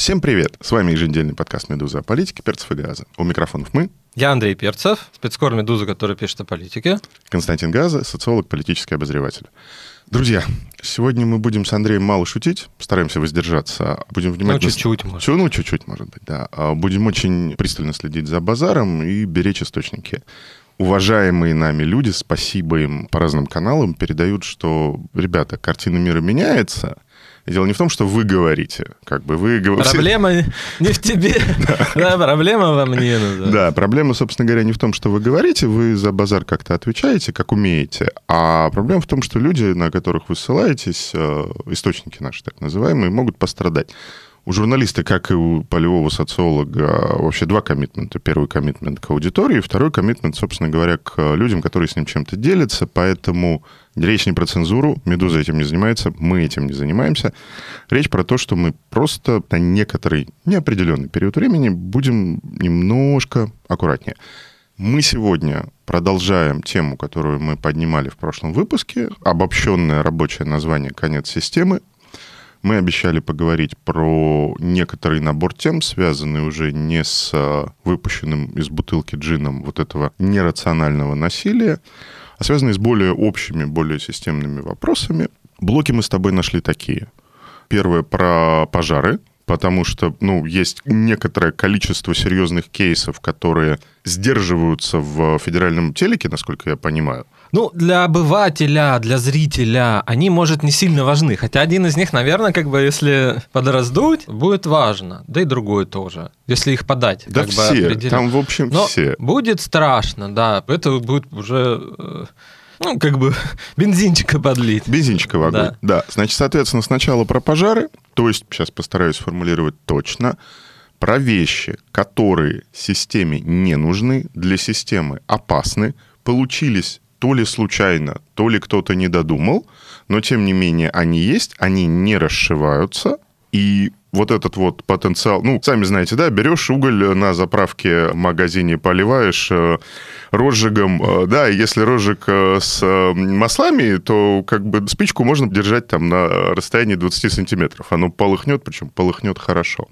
Всем привет! С вами еженедельный подкаст «Медуза» о политике, перцев и газа. У микрофонов мы. Я Андрей Перцев, спецкор «Медуза», который пишет о политике. Константин Газа, социолог, политический обозреватель. Друзья, сегодня мы будем с Андреем мало шутить, стараемся воздержаться. Будем внимательно... Ну, чуть-чуть, может. Ну, чуть-чуть, может быть, да. А будем очень пристально следить за базаром и беречь источники уважаемые нами люди, спасибо им по разным каналам, передают, что, ребята, картина мира меняется, Дело не в том, что вы говорите, как бы вы говорите... Проблема не в тебе, да, проблема во мне. Ну да, проблема, собственно говоря, не в том, что вы говорите, вы за базар как-то отвечаете, как умеете, а проблема в том, что люди, на которых вы ссылаетесь, э, источники наши так называемые, могут пострадать. У журналиста, как и у полевого социолога, вообще два коммитмента. Первый коммитмент к аудитории, второй коммитмент, собственно говоря, к людям, которые с ним чем-то делятся. Поэтому речь не про цензуру, «Медуза» этим не занимается, мы этим не занимаемся. Речь про то, что мы просто на некоторый неопределенный период времени будем немножко аккуратнее. Мы сегодня продолжаем тему, которую мы поднимали в прошлом выпуске, обобщенное рабочее название «Конец системы», мы обещали поговорить про некоторый набор тем, связанный уже не с э, выпущенным из бутылки джином вот этого нерационального насилия, а связанный с более общими, более системными вопросами. Блоки мы с тобой нашли такие. Первое про пожары, потому что, ну, есть некоторое количество серьезных кейсов, которые сдерживаются в федеральном телеке, насколько я понимаю. Ну, для обывателя, для зрителя они, может, не сильно важны. Хотя один из них, наверное, как бы, если подраздуть, будет важно. Да и другой тоже, если их подать. Да как все, бы, там, в общем, Но все. будет страшно, да. Это будет уже э, ну, как бы бензинчика подлить. Бензинчика в огонь, да. да. Значит, соответственно, сначала про пожары, то есть, сейчас постараюсь сформулировать точно, про вещи, которые системе не нужны, для системы опасны, получились то ли случайно, то ли кто-то не додумал, но тем не менее они есть, они не расшиваются, и вот этот вот потенциал, ну, сами знаете, да, берешь уголь на заправке в магазине, поливаешь э, розжигом, э, да, если розжиг э, с маслами, то как бы спичку можно держать там на расстоянии 20 сантиметров. Оно полыхнет, причем полыхнет хорошо.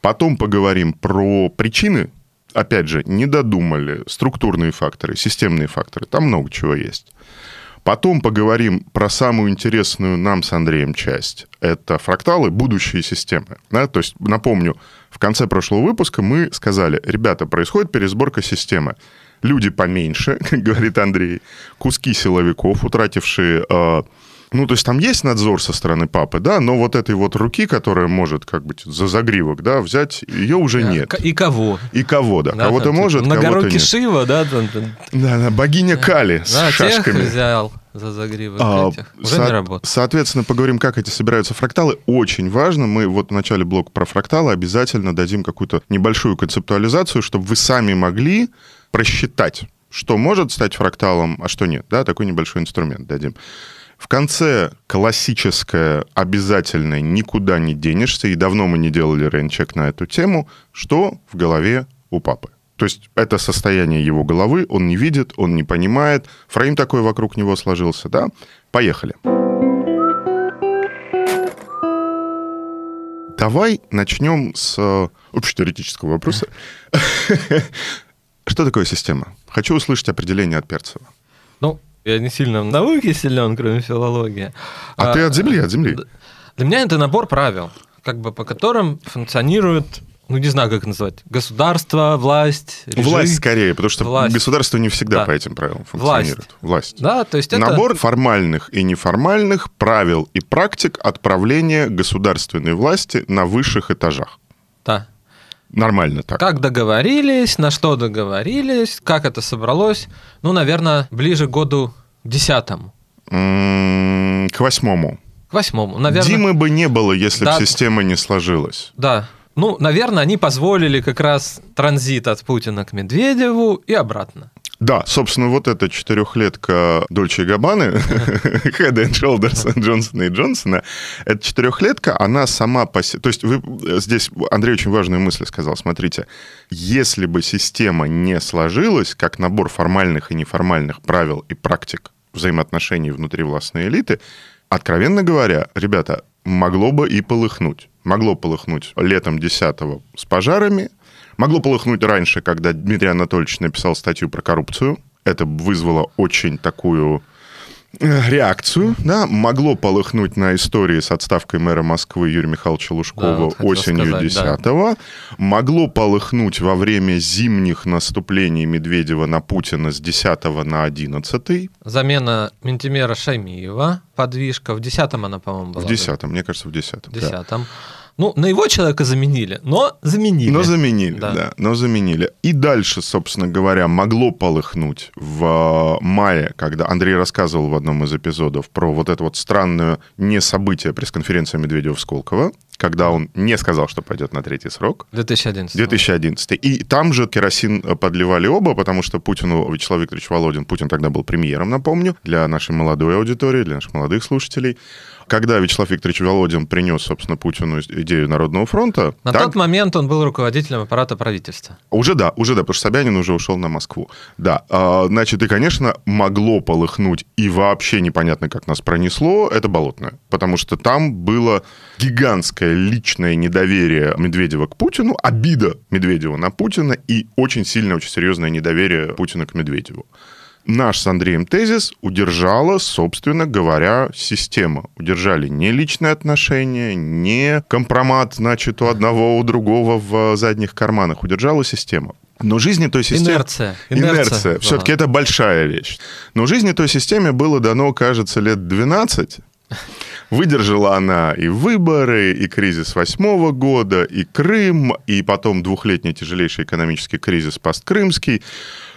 Потом поговорим про причины опять же, не додумали структурные факторы, системные факторы, там много чего есть. Потом поговорим про самую интересную нам с Андреем часть. Это фракталы, будущие системы. Да? То есть, напомню, в конце прошлого выпуска мы сказали, ребята, происходит пересборка системы. Люди поменьше, как говорит Андрей, куски силовиков, утратившие э, ну, то есть там есть надзор со стороны папы, да, но вот этой вот руки, которая может как бы за загривок, да, взять, ее уже нет. И кого? И кого, да. да кого-то там, может, кого-то нет. Шива, да? Там, да, да, богиня Кали да, с шашками. Тех взял за загривок а, этих. Уже со- не работает. Соответственно, поговорим, как эти собираются фракталы. Очень важно. Мы вот в начале блока про фракталы обязательно дадим какую-то небольшую концептуализацию, чтобы вы сами могли просчитать, что может стать фракталом, а что нет. Да, такой небольшой инструмент дадим. В конце классическое, обязательное, никуда не денешься, и давно мы не делали рейнчек на эту тему, что в голове у папы. То есть это состояние его головы, он не видит, он не понимает, фрейм такой вокруг него сложился, да? Поехали. Давай начнем с э, общетеоретического вопроса. Что такое система? Хочу услышать определение от Перцева. Ну, я не сильно в науке силен, кроме филологии. А, а ты от земли, от земли. Для меня это набор правил, как бы по которым функционирует ну, не знаю, как назвать, государство, власть, режим. Власть скорее, потому что власть. государство не всегда да. по этим правилам функционирует. Власть. власть. Да, то есть Набор это... формальных и неформальных правил и практик отправления государственной власти на высших этажах. Да. Нормально так. Как договорились, на что договорились, как это собралось. Ну, наверное, ближе к году десятому. К восьмому. К восьмому, наверное. Димы бы не было, если да. бы система не сложилась. Да. Ну, наверное, они позволили как раз транзит от Путина к Медведеву и обратно. Да, собственно, вот эта четырехлетка Дольче Габаны, Head and Shoulders Джонсона и Джонсона, эта четырехлетка, она сама по себе... То есть вы здесь, Андрей очень важную мысль сказал. Смотрите, если бы система не сложилась, как набор формальных и неформальных правил и практик взаимоотношений внутри властной элиты, откровенно говоря, ребята, могло бы и полыхнуть. Могло полыхнуть летом 10-го с пожарами, Могло полыхнуть раньше, когда Дмитрий Анатольевич написал статью про коррупцию. Это вызвало очень такую э, реакцию, да, могло полыхнуть на истории с отставкой мэра Москвы Юрия Михайловича Лужкова да, вот осенью 10-го, да. могло полыхнуть во время зимних наступлений Медведева на Путина с 10 на 11 Замена Ментимера Шаймиева, подвижка, в 10-м она, по-моему, была. В 10-м, мне кажется, в 10-м. В 10-м. Да. Ну, на его человека заменили, но заменили. Но заменили, да. да, но заменили. И дальше, собственно говоря, могло полыхнуть в э, мае, когда Андрей рассказывал в одном из эпизодов про вот это вот странное не событие пресс-конференции Медведева в Сколково, когда он не сказал, что пойдет на третий срок. 2011. 2011. И там же керосин подливали оба, потому что Путину, Вячеслав Викторович Володин, Путин тогда был премьером, напомню, для нашей молодой аудитории, для наших молодых слушателей когда Вячеслав Викторович Володин принес, собственно, Путину идею Народного фронта... На так... тот момент он был руководителем аппарата правительства. Уже да, уже да, потому что Собянин уже ушел на Москву. Да, а, значит, и, конечно, могло полыхнуть, и вообще непонятно, как нас пронесло, это Болотное. Потому что там было гигантское личное недоверие Медведева к Путину, обида Медведева на Путина и очень сильное, очень серьезное недоверие Путина к Медведеву наш с Андреем тезис удержала, собственно говоря, система. Удержали не личные отношения, не компромат, значит, у одного, у другого в задних карманах. Удержала система. Но жизни той системе... Инерция. Инерция. Инерция. Все-таки это большая вещь. Но жизни той системе было дано, кажется, лет 12. Выдержала она и выборы, и кризис восьмого года, и Крым, и потом двухлетний тяжелейший экономический кризис посткрымский.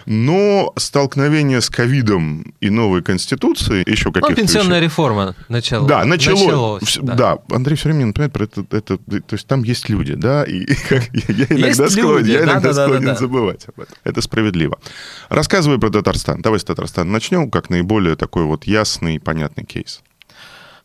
Но столкновение с ковидом и новой конституцией еще каких-то... Ну, пенсионная вещей... реформа начала. Да, начало... началось. Да. да, Андрей все время напоминает про это, это... То есть там есть люди, да, и я иногда склонен, я иногда да, склонен да, да, забывать об этом. Это справедливо. Рассказывай про Татарстан. Давай с Татарстана начнем, как наиболее такой вот ясный и понятный кейс.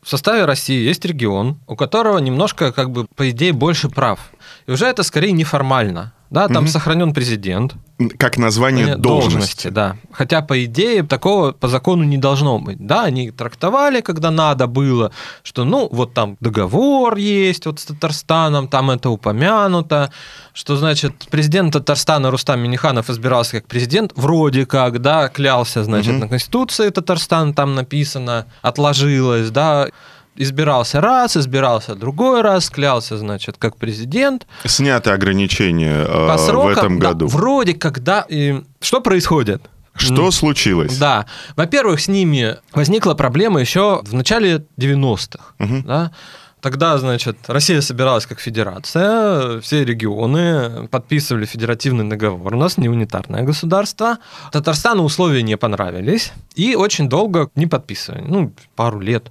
В составе России есть регион, у которого немножко, как бы, по идее, больше прав. И уже это скорее неформально. Да, там угу. сохранен президент. Как название должности. должности. Да. Хотя, по идее, такого по закону не должно быть. Да, они трактовали, когда надо было, что, ну, вот там договор есть вот с Татарстаном, там это упомянуто, что, значит, президент Татарстана Рустам Миниханов избирался как президент, вроде как, да, клялся, значит, угу. на Конституции Татарстана там написано, отложилось, да, избирался раз, избирался другой раз, клялся, значит, как президент. Сняты ограничения э, По срокам, в этом году. Да, вроде когда... И, что происходит? Что случилось? Да. Во-первых, с ними возникла проблема еще в начале 90-х. Угу. Да? Тогда, значит, Россия собиралась как федерация, все регионы подписывали федеративный договор, у нас не унитарное государство. Татарстану условия не понравились, и очень долго не подписывали, ну, пару лет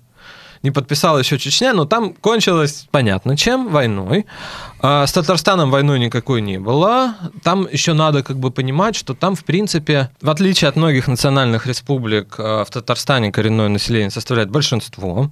не подписала еще Чечня, но там кончилось понятно чем, войной. А с Татарстаном войной никакой не было. Там еще надо как бы понимать, что там, в принципе, в отличие от многих национальных республик, а, в Татарстане коренное население составляет большинство.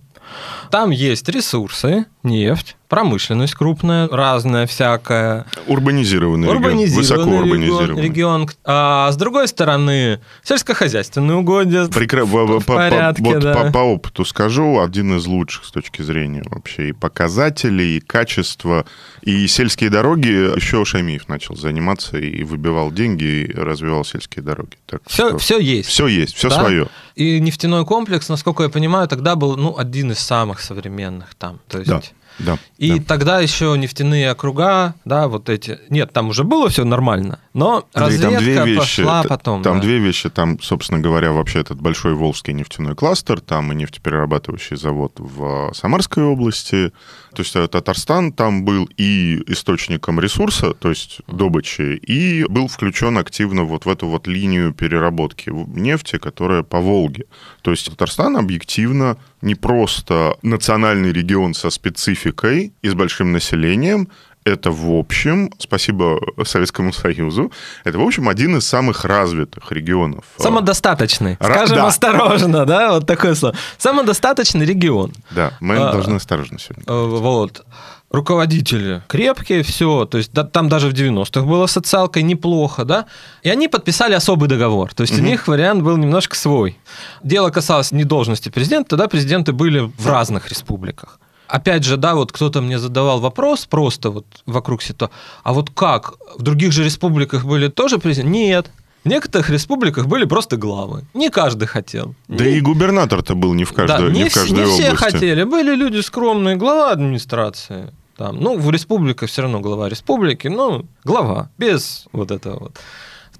Там есть ресурсы, нефть, промышленность крупная, разная всякая. Урбанизированный, урбанизированный регион, высоко урбанизированный. Регион. А с другой стороны, сельскохозяйственные угодья Прикра... в, в порядке, вот да. по, по опыту скажу, один из лучших с точки зрения вообще и показателей, и качества. И сельские дороги еще Шамиев начал заниматься и выбивал деньги, и развивал сельские дороги. Так все, что... все есть. Все есть, все да? свое. И нефтяной комплекс, насколько я понимаю, тогда был ну, один из самых современных там. То есть... Да. Да, и да. тогда еще нефтяные округа, да, вот эти. Нет, там уже было все нормально, но Андрей, разведка там две вещи, пошла потом. Там да. две вещи. Там, собственно говоря, вообще этот большой Волжский нефтяной кластер, там и нефтеперерабатывающий завод в Самарской области. То есть э, Татарстан там был и источником ресурса, то есть добычи, и был включен активно вот в эту вот линию переработки нефти, которая по Волге. То есть Татарстан объективно не просто национальный регион со спецификой и с большим населением, это, в общем, спасибо Советскому Союзу, это, в общем, один из самых развитых регионов. Самодостаточный. Ра- Скажем да. осторожно, да, вот такое слово. Самодостаточный регион. Да, мы а, должны осторожно сегодня. Э, вот руководители крепкие, все, то есть да, там даже в 90-х было социалкой неплохо, да, и они подписали особый договор, то есть угу. у них вариант был немножко свой. Дело касалось не должности президента, тогда президенты были в разных республиках. Опять же, да, вот кто-то мне задавал вопрос просто вот вокруг ситуации, а вот как, в других же республиках были тоже президенты? Нет, в некоторых республиках были просто главы. Не каждый хотел. Да не... и губернатор-то был не в каждой, да, не, не в каждой не области. все хотели. Были люди скромные, глава администрации. Там, ну, в республиках все равно глава республики, ну, глава, без вот этого вот.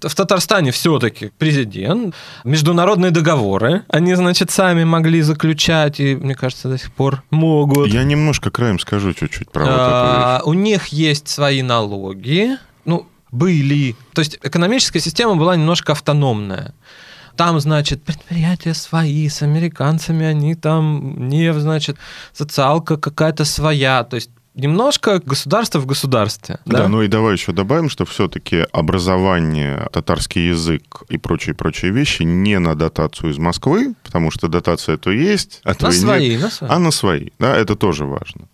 В Татарстане все-таки президент, международные договоры, они, значит, сами могли заключать, и, мне кажется, до сих пор могут. Я немножко краем скажу чуть-чуть про а, вот. У них есть свои налоги, ну, были. То есть экономическая система была немножко автономная. Там, значит, предприятия свои, с американцами они там, не, значит, социалка какая-то своя. То есть немножко государство в государстве. Да, да ну и давай еще добавим, что все-таки образование, татарский язык и прочие-прочие вещи не на дотацию из Москвы, потому что дотация то есть, а то на и свои, нет, на свои. а на свои. Да, это тоже важно.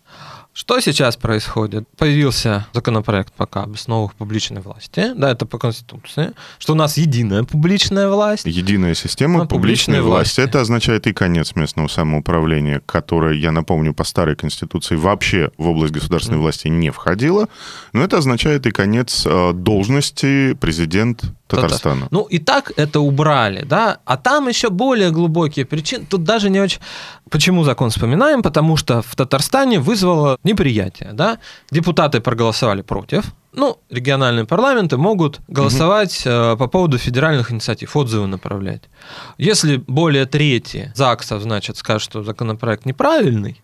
Что сейчас происходит? Появился законопроект пока об основах публичной власти, да, это по Конституции, что у нас единая публичная власть. Единая система публичной, публичной власти. власти. Это означает и конец местного самоуправления, которое, я напомню, по старой Конституции вообще в область государственной mm. власти не входило, но это означает и конец э, должности президент Татарстана. Ну и так это убрали, да, а там еще более глубокие причины. Тут даже не очень... Почему закон вспоминаем? Потому что в Татарстане вызвало неприятие, да. Депутаты проголосовали против, ну, региональные парламенты могут голосовать угу. по поводу федеральных инициатив, отзывы направлять. Если более трети ЗАГСов, значит, скажут, что законопроект неправильный,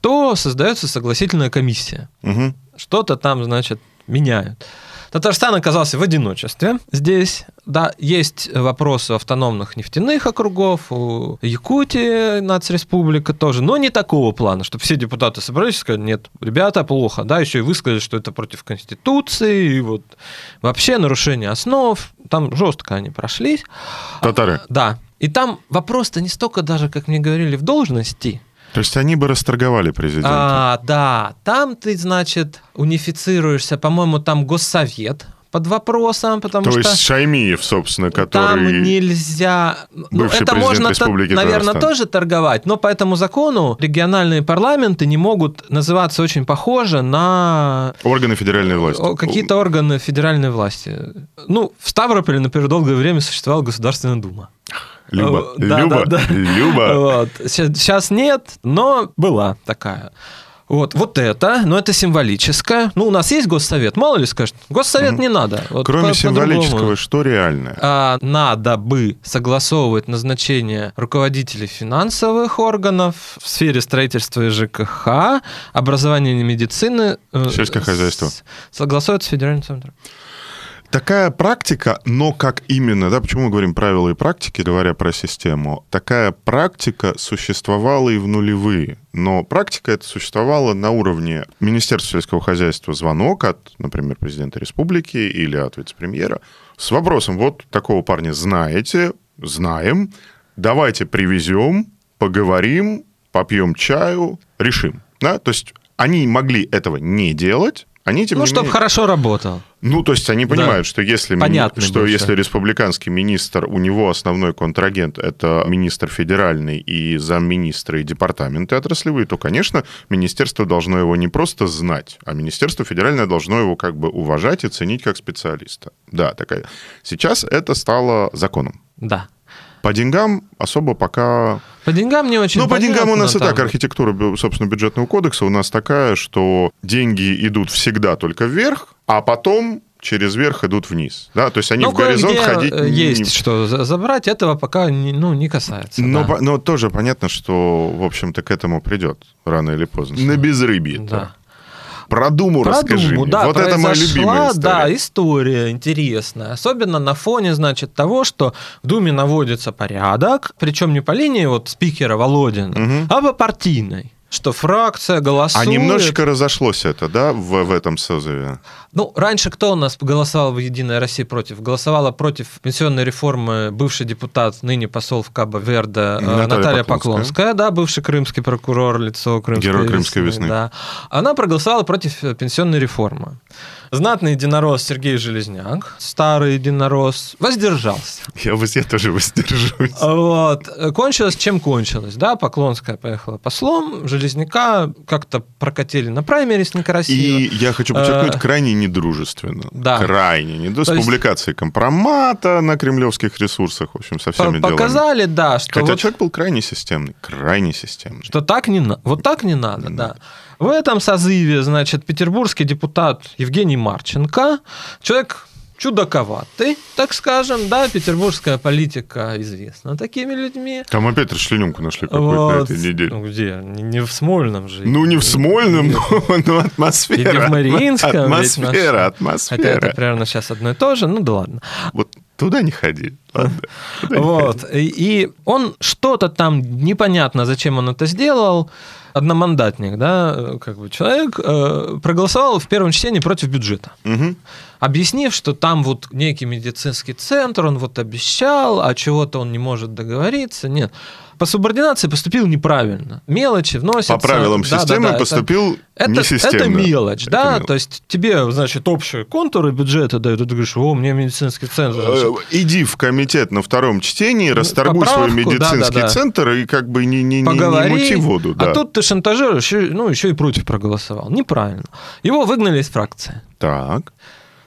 то создается согласительная комиссия. Угу. Что-то там, значит, меняют. Татарстан оказался в одиночестве здесь. Да, есть вопросы автономных нефтяных округов, у Якутии нацреспублика тоже, но не такого плана, чтобы все депутаты собрались и сказали, нет, ребята, плохо, да, еще и высказали, что это против Конституции, и вот вообще нарушение основ, там жестко они прошлись. Татары? А, да. И там вопрос-то не столько даже, как мне говорили, в должности, то есть они бы расторговали президента. А, да, там ты, значит, унифицируешься, по-моему, там госсовет под вопросом, потому То что... То есть Шаймиев, собственно, который... Там нельзя... Ну, это можно, Республики наверное, Татарстан. тоже торговать, но по этому закону региональные парламенты не могут называться очень похоже на... Органы федеральной власти. Какие-то органы федеральной власти. Ну, в Ставрополе, например, долгое время существовала Государственная Дума. Люба, да, Люба, да, да. Люба. Вот. Сейчас нет, но была такая. Вот, вот это, но это символическое. Ну, у нас есть госсовет, мало ли скажет, госсовет не надо. Вот Кроме по, символического, что реальное? А, надо бы согласовывать назначение руководителей финансовых органов в сфере строительства и ЖКХ, образования и медицины. Э, Сельское хозяйство. Согласовывать с федеральным центром. Такая практика, но как именно, да, почему мы говорим правила и практики, говоря про систему, такая практика существовала и в нулевые. Но практика это существовала на уровне Министерства сельского хозяйства звонок от, например, президента республики или от вице-премьера с вопросом, вот такого парня знаете, знаем, давайте привезем, поговорим, попьем чаю, решим. Да? То есть они могли этого не делать, они, тем ну, чтобы менее... хорошо работал. Ну, то есть они понимают, да. что, если, Понятно что если республиканский министр, у него основной контрагент – это министр федеральный и замминистра и департаменты отраслевые, то, конечно, министерство должно его не просто знать, а министерство федеральное должно его как бы уважать и ценить как специалиста. Да, такая. Сейчас это стало законом. Да. По деньгам особо пока... По деньгам не очень Ну, по деньгам у нас там... и так архитектура, собственно, бюджетного кодекса у нас такая, что деньги идут всегда только вверх, а потом через верх идут вниз. Да? То есть они ну, в горизонт ходить... Э, есть не... что забрать, этого пока не, ну, не касается. Но, да. но тоже понятно, что, в общем-то, к этому придет рано или поздно. На безрыбье. Да. Про Думу Про расскажи Думу, мне. Да, вот это моя любимая история. Да, история интересная. Особенно на фоне, значит, того, что в Думе наводится порядок, причем не по линии вот спикера Володина, угу. а по партийной. Что фракция голосует... А немножечко разошлось это, да, в, в этом созыве? Ну, раньше кто у нас голосовал в «Единой России» против? Голосовала против пенсионной реформы бывший депутат, ныне посол в Кабо Верде э, Наталья, Наталья Поклонская. Поклонская, да, бывший крымский прокурор, лицо Крымской Герой Крымской весны. Да. Она проголосовала против пенсионной реформы. Знатный единорос Сергей Железняк, старый единорос, воздержался. Я, я тоже воздержусь. Вот. Кончилось, чем кончилось, да, Поклонская поехала послом, Железняка как-то прокатили на праймерис некрасиво. И я хочу подчеркнуть, а, крайне недружественно. Да. Крайне недружественно. С публикацией компромата на кремлевских ресурсах, в общем, со всеми Показали, делами. да, что Хотя вот... человек был крайне системный, крайне системный. Что так не надо, вот так не надо, не да. Надо. В этом созыве, значит, петербургский депутат Евгений Марченко, человек чудаковатый, так скажем, да, петербургская политика известна такими людьми. Там опять расчлененку нашли какую-то вот. на этой неделе. Ну где? Не в Смольном же. Ну не в Смольном, но, но атмосфера. Или в Мариинском. Атмосфера, атмосфера. Хотя это примерно сейчас одно и то же, ну да ладно. Вот туда не ходи. Ладно, туда вот. Не ходи. И он что-то там непонятно, зачем он это сделал одномандатник, да, как бы человек э, проголосовал в первом чтении против бюджета. Угу. Объяснив, что там вот некий медицинский центр, он вот обещал, а чего-то он не может договориться. Нет по субординации поступил неправильно. Мелочи вносятся. По правилам да, системы да, да, поступил это, несистемно. Это мелочь, это да, мелочь. то есть тебе, значит, общие контуры бюджета дают, и ты говоришь, о, мне медицинский центр. Значит. Э, иди в комитет на втором чтении, расторгуй Поправку, свой медицинский да, да, да. центр и как бы не, не, Поговори, не, не мути воду. А да. А тут ты шантажируешь, ну, еще и против проголосовал. Неправильно. Его выгнали из фракции. Так.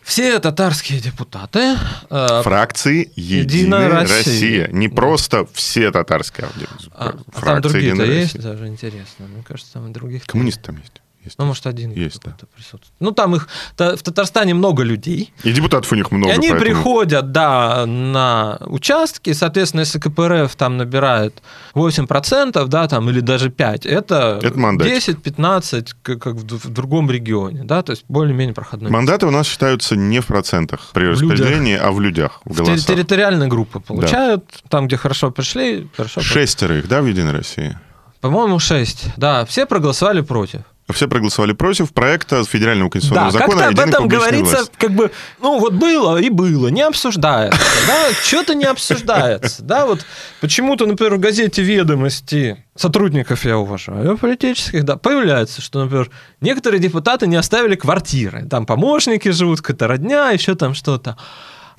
Все татарские депутаты... Э, Фракции «Единая, Россия. Россия». Не да. просто все татарские а, а там другие-то есть даже интересно. Мне кажется, там и других... Коммунисты там есть. Есть. Ну, может, один есть, да. присутствует. Ну, там их... В Татарстане много людей. И депутатов у них много. И они поэтому... приходят, да, на участки. Соответственно, если КПРФ там набирает 8%, да, там, или даже 5%, это, это 10-15, как, как в, в другом регионе, да, то есть более-менее проходной. Мандаты у нас считаются не в процентах при распределении, а в людях, в голосах. Территориальные группы получают, да. там, где хорошо пришли, хорошо... Шестеро их, да, в Единой России? По-моему, шесть. Да, все проголосовали против. Все проголосовали против проекта федерального конституционного да, закона. Как-то об этом говорится, власть. как бы, ну вот было и было, не обсуждается, да, что-то не обсуждается, да, вот почему-то, например, в газете «Ведомости» сотрудников я уважаю, политических, да, появляется, что, например, некоторые депутаты не оставили квартиры, там помощники живут, какая-то родня, еще там что-то.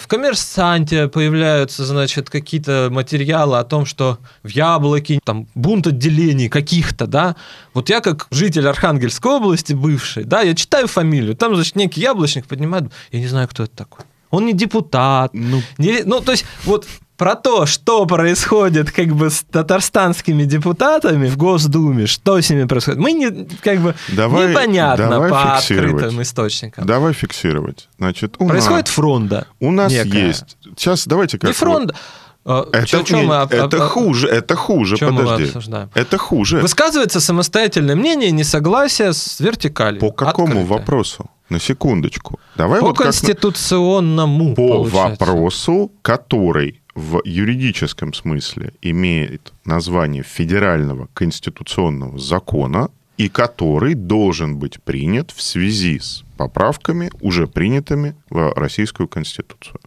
В коммерсанте появляются, значит, какие-то материалы о том, что в яблоке там бунт отделений каких-то, да. Вот я как житель Архангельской области бывший, да, я читаю фамилию, там, значит, некий яблочник поднимает, я не знаю, кто это такой. Он не депутат. Ну, не, ну то есть вот про то, что происходит как бы с татарстанскими депутатами в Госдуме, что с ними происходит, мы не, как бы давай, непонятно давай по открытым источникам. Давай фиксировать. Значит, у происходит нас, фронда. У нас некая. есть. Сейчас давайте как. Не фронда. Это, чем, чем мы, это хуже, это хуже, подожди. Это хуже. Высказывается самостоятельное мнение, несогласие с вертикалью. По какому Открытое. вопросу? На секундочку. Давай по вот конституционному. По получается. вопросу, который в юридическом смысле имеет название федерального конституционного закона и который должен быть принят в связи с поправками, уже принятыми в Российскую Конституцию.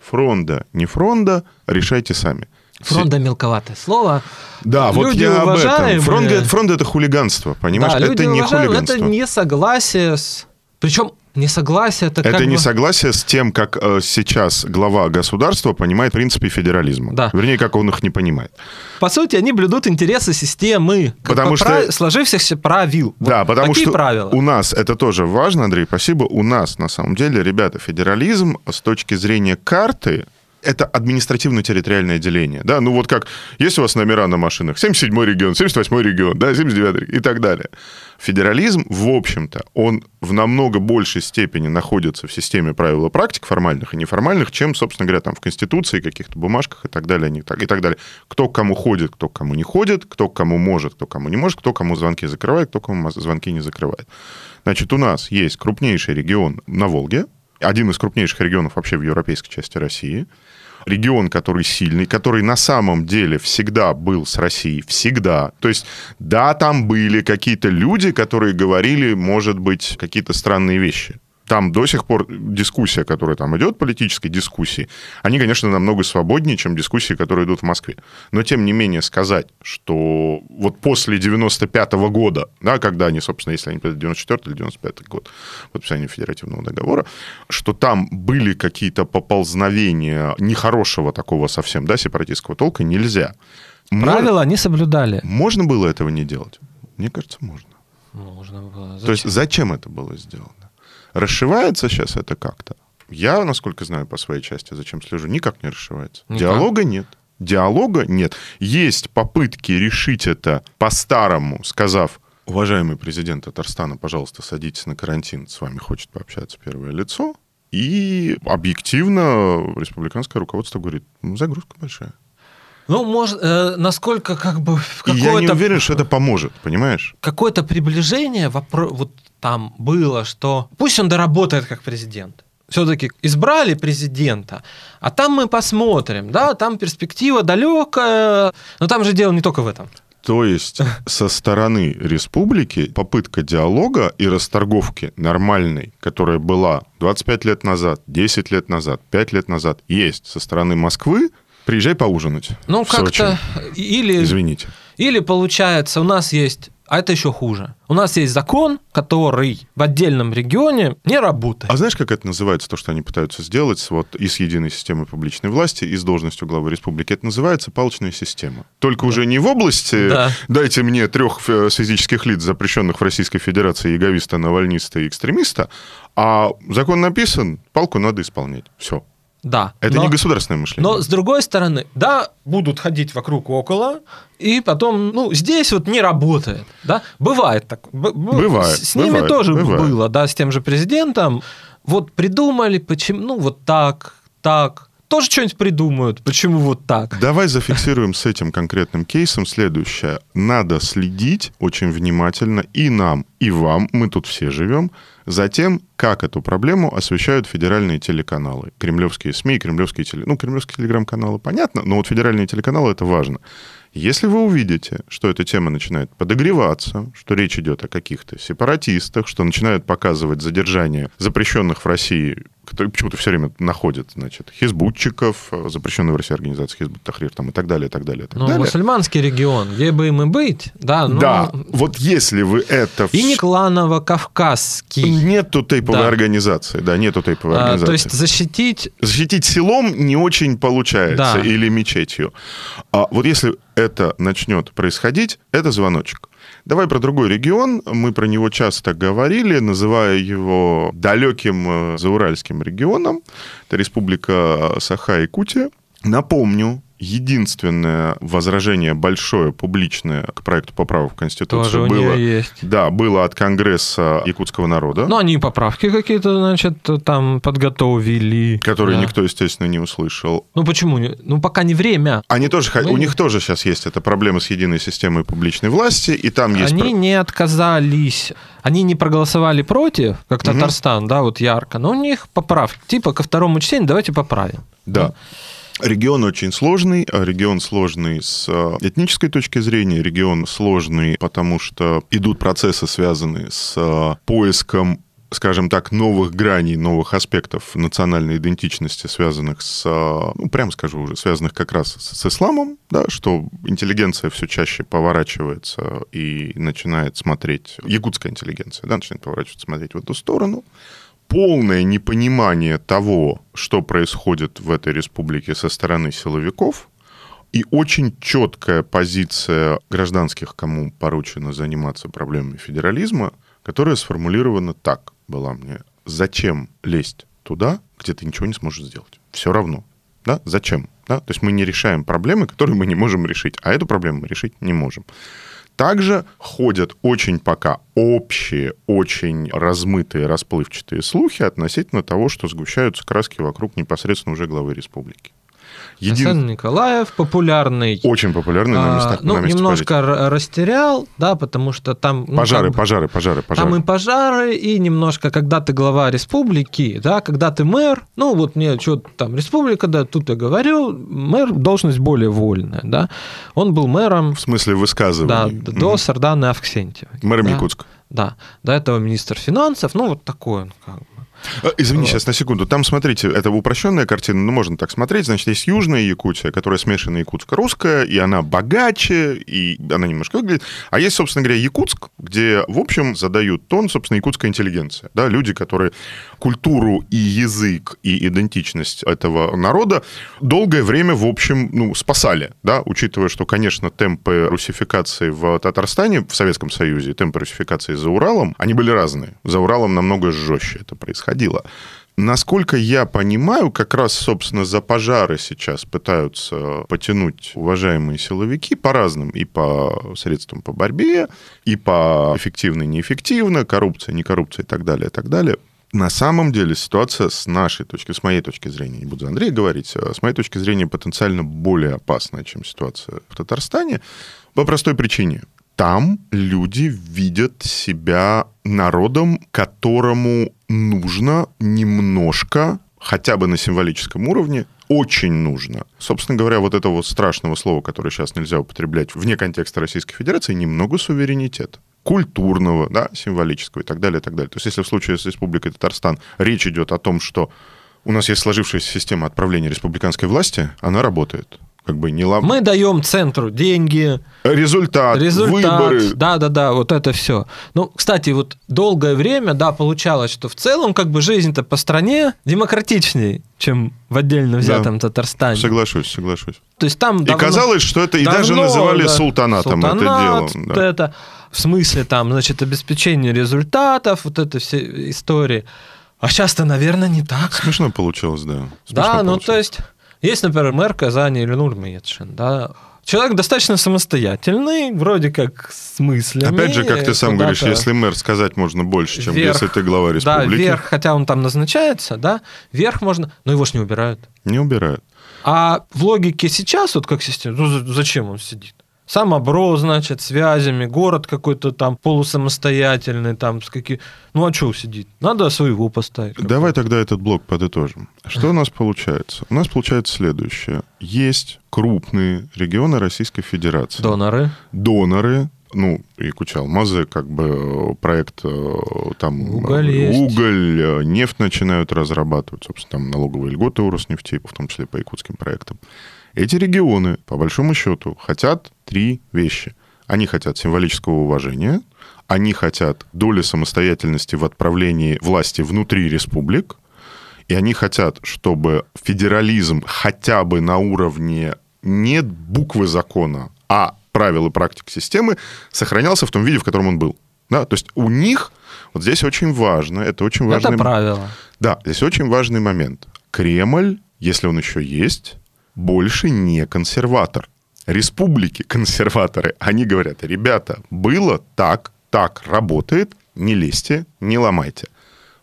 Фронда, не фронда, решайте сами. Фронда мелковатое слово. Да, люди вот я уважаемые. об этом. Фронда, фронда это хулиганство, понимаешь? Да, это не хулиганство. Это не согласие с... Причем Несогласие это, это как несогласие бы... с тем, как э, сейчас глава государства понимает принципы федерализма. Да. Вернее, как он их не понимает. По сути, они блюдут интересы системы, потому что прав... сложившихся правил. Да, вот потому что правила? у нас это тоже важно, Андрей, спасибо. У нас на самом деле, ребята, федерализм с точки зрения карты это административно-территориальное деление. Да? Ну вот как, есть у вас номера на машинах, 77-й регион, 78-й регион, да, 79-й и так далее. Федерализм, в общем-то, он в намного большей степени находится в системе правил и практик формальных и неформальных, чем, собственно говоря, там в Конституции, каких-то бумажках и так далее, и так, и так далее. Кто к кому ходит, кто к кому не ходит, кто к кому может, кто к кому не может, кто кому звонки закрывает, кто кому звонки не закрывает. Значит, у нас есть крупнейший регион на Волге, один из крупнейших регионов вообще в европейской части России, регион, который сильный, который на самом деле всегда был с Россией, всегда. То есть, да, там были какие-то люди, которые говорили, может быть, какие-то странные вещи там до сих пор дискуссия, которая там идет, политической дискуссии, они, конечно, намного свободнее, чем дискуссии, которые идут в Москве. Но, тем не менее, сказать, что вот после 95 -го года, да, когда они, собственно, если они 94 или 95 год подписания федеративного договора, что там были какие-то поползновения нехорошего такого совсем, да, сепаратистского толка, нельзя. Правила Мож... они соблюдали. Можно было этого не делать? Мне кажется, можно. Можно было. Зачем? То есть зачем это было сделано? Расшивается сейчас это как-то? Я, насколько знаю по своей части, зачем слежу, никак не расшивается. Никак. Диалога нет. Диалога нет. Есть попытки решить это по-старому, сказав, уважаемый президент Татарстана, пожалуйста, садитесь на карантин, с вами хочет пообщаться первое лицо. И объективно республиканское руководство говорит, ну, загрузка большая. Ну, может, э, насколько как бы... Я не уверен, что это поможет, понимаешь? Какое-то приближение, вопро... вот там было, что пусть он доработает как президент. Все-таки избрали президента, а там мы посмотрим, да, там перспектива далекая, но там же дело не только в этом. То есть со стороны республики попытка диалога и расторговки нормальной, которая была 25 лет назад, 10 лет назад, 5 лет назад, есть со стороны Москвы, приезжай поужинать. Ну, как-то... Или... Извините. Или, получается, у нас есть а это еще хуже. У нас есть закон, который в отдельном регионе не работает. А знаешь, как это называется, то, что они пытаются сделать вот и с единой системой публичной власти, и с должностью главы республики? Это называется палочная система. Только да. уже не в области да. «дайте мне трех физических лиц, запрещенных в Российской Федерации, яговиста, навальниста и экстремиста», а закон написан, палку надо исполнять. Все. Да. Это но, не государственное мышление. Но с другой стороны, да, будут ходить вокруг около, и потом, ну, здесь вот не работает, да, бывает так. Бывает. С, с ними бывает, тоже бывает. было, да, с тем же президентом. Вот придумали, почему, ну, вот так, так, тоже что-нибудь придумают. Почему вот так? Давай зафиксируем с этим конкретным кейсом следующее. Надо следить очень внимательно и нам, и вам, мы тут все живем, за тем, как эту проблему освещают федеральные телеканалы. Кремлевские СМИ, кремлевские теле... Ну, кремлевские телеграм-каналы, понятно, но вот федеральные телеканалы — это важно. Если вы увидите, что эта тема начинает подогреваться, что речь идет о каких-то сепаратистах, что начинают показывать задержание запрещенных в России которые почему-то все время находят, значит, хизбутчиков, запрещенные в России организации Хизбут Тахрир там, и так далее, и так далее. И так ну, далее. мусульманский регион, где бы им и быть, да. Но... Да, вот если вы это... И не кланово-кавказский. Нету тейповой да. организации, да, нету тейповой а, организации. То есть защитить... Защитить селом не очень получается, да. или мечетью. А вот если это начнет происходить, это звоночек. Давай про другой регион. Мы про него часто говорили, называя его далеким э, зауральским регионом. Это республика Саха-Якутия. Напомню, единственное возражение большое публичное к проекту поправок в Конституцию Тоже было, есть. да, было от Конгресса якутского народа. Ну, они поправки какие-то, значит, там подготовили. Которые да. никто, естественно, не услышал. Ну, почему? Ну, пока не время. Они тоже, Мы... у них тоже сейчас есть эта проблема с единой системой публичной власти, и там есть... Они не отказались они не проголосовали против, как Татарстан, угу. да, вот ярко, но у них поправки. Типа ко второму чтению давайте поправим. Да. Регион очень сложный, а регион сложный с э, этнической точки зрения, регион сложный, потому что идут процессы, связанные с э, поиском скажем так, новых граней, новых аспектов национальной идентичности, связанных с, э, ну, прямо скажу уже, связанных как раз с, с исламом, да, что интеллигенция все чаще поворачивается и начинает смотреть, якутская интеллигенция, да, начинает поворачиваться, смотреть в эту сторону полное непонимание того, что происходит в этой республике со стороны силовиков, и очень четкая позиция гражданских, кому поручено заниматься проблемами федерализма, которая сформулирована так была мне. Зачем лезть туда, где ты ничего не сможешь сделать? Все равно. Да? Зачем? Да? То есть мы не решаем проблемы, которые мы не можем решить, а эту проблему мы решить не можем. Также ходят очень пока общие, очень размытые, расплывчатые слухи относительно того, что сгущаются краски вокруг непосредственно уже главы республики. Един... Александр Николаев популярный. Очень популярный на, местах, а, ну, на месте немножко политики. растерял, да, потому что там... ну, Пожары, пожары, пожары, пожары. Там и пожары, и немножко, когда ты глава республики, да, когда ты мэр, ну вот мне что-то там республика, да, тут я говорю, мэр должность более вольная, да. Он был мэром, В смысле да, высказываний. до Сарданы Авксентьевой. Мэром да, Якутска. Да, до этого министр финансов, ну вот такой он как бы. А, Извини, Вот. сейчас на секунду. Там, смотрите, это упрощенная картина, но можно так смотреть. Значит, есть Южная Якутия, которая смешанная якутско-русская, и она богаче, и она немножко выглядит. А есть, собственно говоря, Якутск, где, в общем, задают тон, собственно, якутская интеллигенция. Да, люди, которые культуру и язык, и идентичность этого народа долгое время, в общем, ну, спасали, да, учитывая, что, конечно, темпы русификации в Татарстане, в Советском Союзе, темпы русификации за Уралом, они были разные. За Уралом намного жестче это происходило. Насколько я понимаю, как раз, собственно, за пожары сейчас пытаются потянуть уважаемые силовики по разным, и по средствам по борьбе, и по эффективно, неэффективно, коррупция, не коррупция и так далее, и так далее. На самом деле ситуация с нашей точки, с моей точки зрения, не буду за Андрея говорить, а с моей точки зрения потенциально более опасная, чем ситуация в Татарстане, по простой причине. Там люди видят себя народом, которому нужно немножко, хотя бы на символическом уровне, очень нужно. Собственно говоря, вот этого вот страшного слова, которое сейчас нельзя употреблять вне контекста Российской Федерации, немного суверенитета культурного, да, символического и так далее, и так далее. То есть если в случае с Республикой Татарстан речь идет о том, что у нас есть сложившаяся система отправления республиканской власти, она работает. Как бы не лам... Мы даем центру деньги, Результат, результат, выборы. да, да, да, вот это все. Ну, кстати, вот долгое время, да, получалось, что в целом как бы жизнь-то по стране демократичнее, чем в отдельно взятом Татарстане. Соглашусь, соглашусь. То есть там И давно- казалось, что это и давно, даже называли да, султанатом это султанат, дело. вот да. это в смысле там, значит, обеспечение результатов, вот это все истории. А сейчас-то, наверное, не так. Смешно получилось, да. Да, Смешно ну получилось. то есть, есть, например, мэр Казани Ильнур Меедшин, да, Человек достаточно самостоятельный, вроде как с мыслями. Опять же, как ты сам говоришь, если мэр сказать можно больше, чем вверх. если ты глава Да, республики, вверх, хотя он там назначается, да, вверх можно, но его ж не убирают. не убирают. А в логике сейчас, вот как система, ну за- зачем он сидит? Сам обро, значит, связями, город какой-то там полусамостоятельный, там с какие... Ну а что сидит? Надо своего поставить. Давай тогда этот блок подытожим. Что у нас получается? У нас получается следующее. Есть крупные регионы Российской Федерации. Доноры. Доноры, ну, и Кучалмазы, как бы э, проект э, там Уголь э, есть. уголь, нефть начинают разрабатывать, собственно, там налоговые льготы у Роснефти, в том числе по якутским проектам. Эти регионы, по большому счету, хотят три вещи. Они хотят символического уважения, они хотят доли самостоятельности в отправлении власти внутри республик, и они хотят, чтобы федерализм хотя бы на уровне не буквы закона, а правил и практик системы сохранялся в том виде, в котором он был. Да? То есть у них, вот здесь очень важно, это очень важный... Это правило. Да, здесь очень важный момент. Кремль, если он еще есть, больше не консерватор. Республики консерваторы, они говорят, ребята, было так, так работает, не лезьте, не ломайте.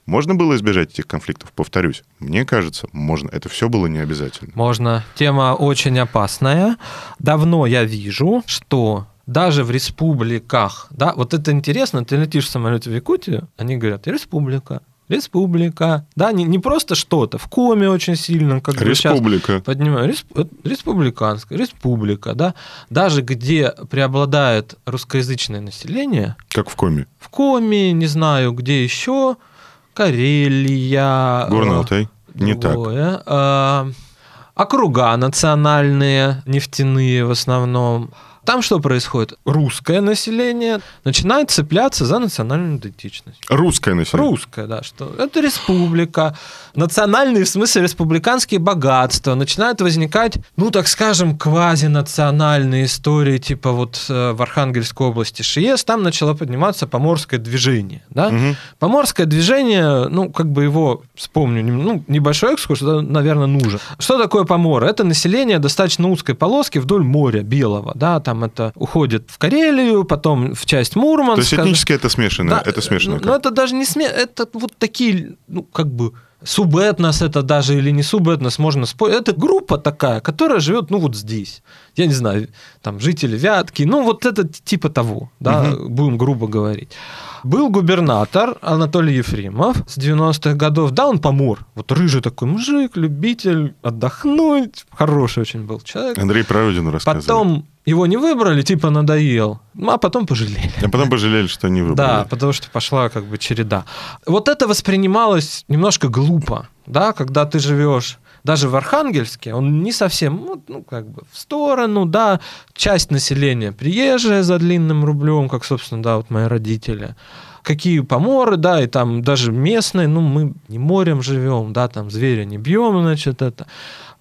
Можно было избежать этих конфликтов, повторюсь. Мне кажется, можно. Это все было не обязательно. Можно. Тема очень опасная. Давно я вижу, что даже в республиках, да, вот это интересно, ты летишь в самолете в Якутию, они говорят, республика, республика, да, не, не просто что-то, в коме очень сильно, как бы сейчас Республика. поднимаю, респ- э, республиканская, республика, да, даже где преобладает русскоязычное население, Как в коме. в коме, не знаю, где еще, Карелия, Горный э, Алтай. Не так. другое. А, Округа национальные, нефтяные в основном. Там что происходит? Русское население начинает цепляться за национальную идентичность. Русское население. Русское, да, что это республика. Национальные, в смысле, республиканские богатства. Начинают возникать, ну, так скажем, квазинациональные истории, типа вот э, в Архангельской области ШИЕС, там начало подниматься поморское движение, да? Мгм. Поморское движение, ну, как бы его, вспомню, ну, небольшой экскурс, да, наверное, нужен. Что такое поморы? Это население достаточно узкой полоски вдоль моря Белого, да, там там это уходит в Карелию, потом в часть Мурманска. То есть этнически это смешанное, Да, это смешанное. Ну, это даже не смешно, это вот такие, ну, как бы, субэтнос это даже или не субэтнос, можно спорить. Это группа такая, которая живет, ну, вот здесь. Я не знаю, там, жители Вятки, ну, вот это типа того, да, Мгм. будем грубо говорить. Был губернатор Анатолий Ефремов с 90-х годов. Да, он помор. Вот рыжий такой мужик, любитель отдохнуть. Хороший очень был человек. Андрей про родину рассказывал. Потом его не выбрали, типа надоел. Ну, а потом пожалели. А потом пожалели, что не выбрали. Да, потому что пошла как бы череда. Вот это воспринималось немножко глупо, да, когда ты живешь даже в Архангельске, он не совсем, ну, ну, как бы в сторону, да, часть населения приезжая за длинным рублем, как, собственно, да, вот мои родители. Какие поморы, да, и там даже местные, ну, мы не морем живем, да, там зверя не бьем, значит, это.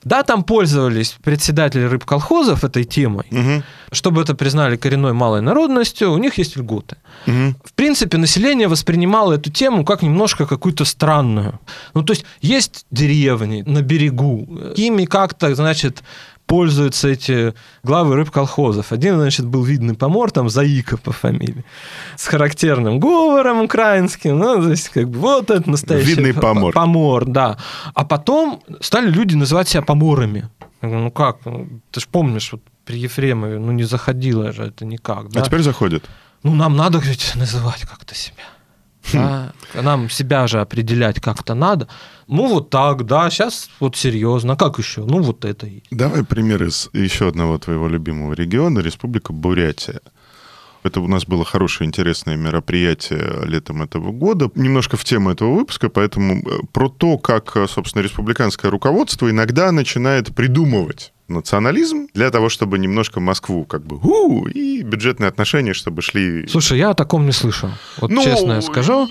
Да, там пользовались председатели рыбколхозов этой темой, Мгм, чтобы это признали коренной малой народностью, у них есть льготы. мгм. В принципе, население воспринимало эту тему как немножко какую-то странную. Ну, то есть есть деревни на берегу, ими как-то, значит, пользуются эти главы рыбколхозов. Один, значит, был видный помор, там, Заика по фамилии, с характерным говором украинским, ну, то есть, как бы, вот это настоящий Видный помор. Помор, да. А потом стали люди называть себя поморами. Ну как, Ну, ты же помнишь, вот при Ефремове, ну не заходило же это никак. Да? А теперь заходит. Ну, нам надо, говорит, называть как-то себя. Да, нам себя же определять как-то надо. Ну, вот так, да, сейчас вот серьезно. А как еще? Ну, вот это. Давай пример из еще одного твоего любимого региона, Республика Бурятия. Это у нас было хорошее, интересное мероприятие летом этого года. Немножко в тему этого выпуска, поэтому э, про то, как, э, собственно, республиканское руководство иногда начинает придумывать национализм для того, чтобы немножко Москву как бы у и бюджетные отношения, чтобы шли... Слушай, я о таком не слышал. Вот Ну, честно я скажу.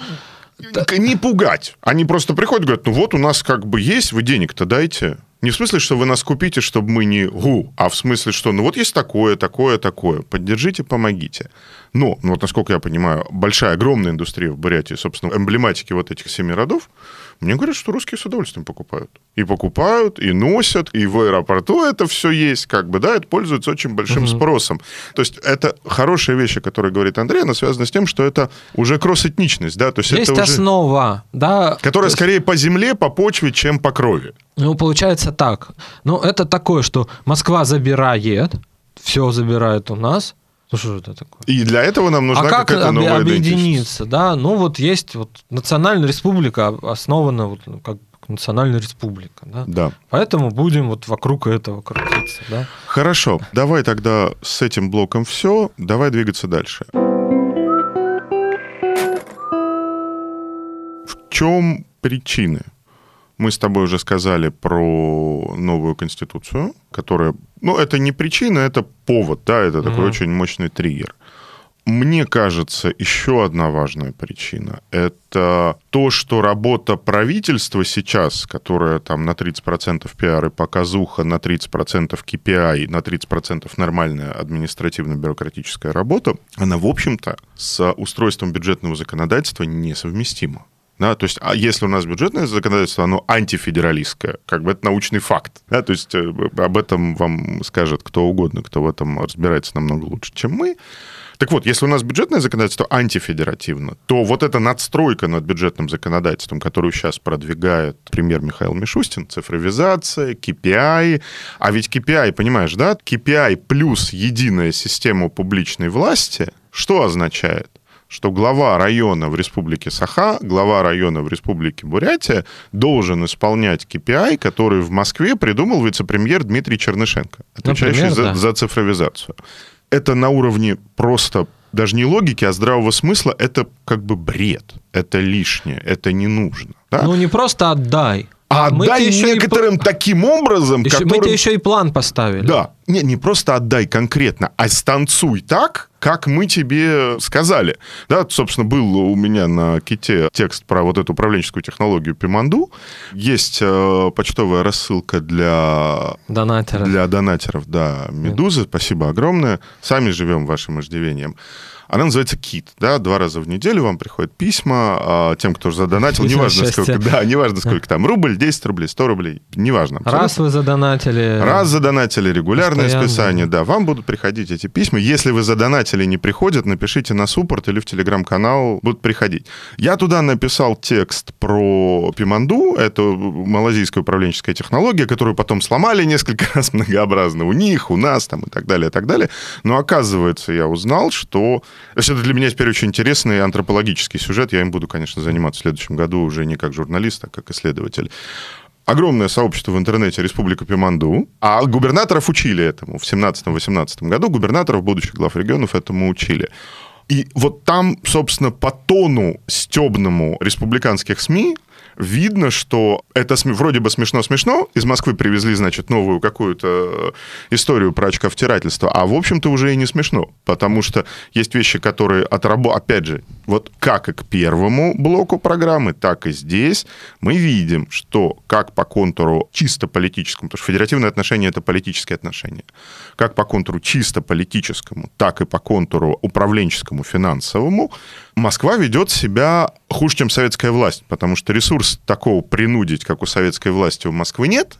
Не пугать. Они просто приходят и говорят, ну вот у нас как бы есть, вы денег-то дайте. Не в смысле, что вы нас купите, чтобы мы не гу, а в смысле, что ну вот есть такое, такое, такое. Поддержите, помогите. Но, ну вот насколько я понимаю, большая, огромная индустрия в Бурятии, собственно, эмблематики вот этих семи родов, мне говорят, что русские с удовольствием покупают. И покупают, и носят, и в аэропорту это все есть, как бы, да, это пользуется очень большим спросом. То есть это хорошая вещь, о которой говорит Андрей, она связана с тем, что это уже кросс-этничность, да, то есть, Есть это уже... основа, да. Которая То есть, скорее по земле, по почве, чем по крови. Ну, получается так. Ну, это такое, что Москва забирает, все забирает у нас. Ну, что это такое? И для этого нам нужна а как какая-то об- новая объединиться, да? Ну, вот есть вот национальная республика, основана вот ну, как национальная республика, да? Да. Поэтому будем вот вокруг этого крутиться, да? Хорошо, давай тогда с этим блоком все, давай двигаться дальше. В чем причины? Мы с тобой уже сказали про новую конституцию, которая... Ну, это не причина, это повод, да, это такой Мгм. очень мощный триггер. Мне кажется, еще одна важная причина – это то, что работа правительства сейчас, которая там на 30% пиар и показуха, на 30% KPI, на 30% нормальная административно-бюрократическая работа, она, в общем-то, с устройством бюджетного законодательства несовместима. Да, то есть, а если у нас бюджетное законодательство, оно антифедералистское, как бы это научный факт. Да, то есть э, об этом вам скажет кто угодно, кто в этом разбирается намного лучше, чем мы. Так вот, если у нас бюджетное законодательство антифедеративно, то вот эта надстройка над бюджетным законодательством, которую сейчас продвигает премьер Михаил Мишустин, цифровизация, KPI, а ведь KPI, понимаешь, да, KPI плюс единая система публичной власти, что означает? Что глава района в Республике Саха, глава района в Республике Бурятия должен исполнять KPI, который в Москве придумал вице-премьер Дмитрий Чернышенко, отвечающий Например, за, да. за цифровизацию. Это на уровне просто даже не логики, а здравого смысла, это как бы бред, это лишнее, это не нужно. да? Ну, не просто отдай. А мы отдай еще и некоторым таким образом, еще- Мы которым- тебе еще и план поставили. да. Не, не просто отдай конкретно, а станцуй так, как мы тебе сказали. Да, собственно, был у меня на ките текст про вот эту управленческую технологию Пиманду. Есть э, почтовая рассылка для Донатеры. для донатеров, да, Медузы. Спасибо огромное. Сами живем вашим иждивением. Она называется КИТ, да, два раза в неделю вам приходят письма а, тем, кто задонатил, неважно сколько, да, неважно сколько там, рубль, 10 рублей, 100 рублей, неважно. Абсолютно. Раз вы задонатили. Раз задонатили, регулярное постоянно. списание, да, вам будут приходить эти письма. Если вы задонатили не приходят, напишите на суппорт или в телеграм-канал, будут приходить. Я туда написал текст про Пиманду, это малазийская управленческая технология, которую потом сломали несколько раз многообразно у них, у нас там и так далее, и так далее. Но оказывается, я узнал, что... То есть это для меня теперь очень интересный антропологический сюжет. Я им буду, конечно, заниматься в следующем году уже не как журналист, а как исследователь огромное сообщество в интернете Республика Пиманду, а губернаторов учили этому. В 17-18 году губернаторов, будущих глав регионов, этому учили. И вот там, собственно, по тону стебному республиканских СМИ видно, что это вроде бы смешно-смешно. Из Москвы привезли, значит, новую какую-то историю про очковтирательство. А, в общем-то, уже и не смешно. Потому что есть вещи, которые отработали... Опять же, вот как и к первому блоку программы, так и здесь мы видим, что как по контуру чисто политическому, потому что федеративные отношения – это политические отношения, как по контуру чисто политическому, так и по контуру управленческому, финансовому, Москва ведет себя хуже, чем советская власть, потому что ресурс такого принудить, как у советской власти, у Москвы нет,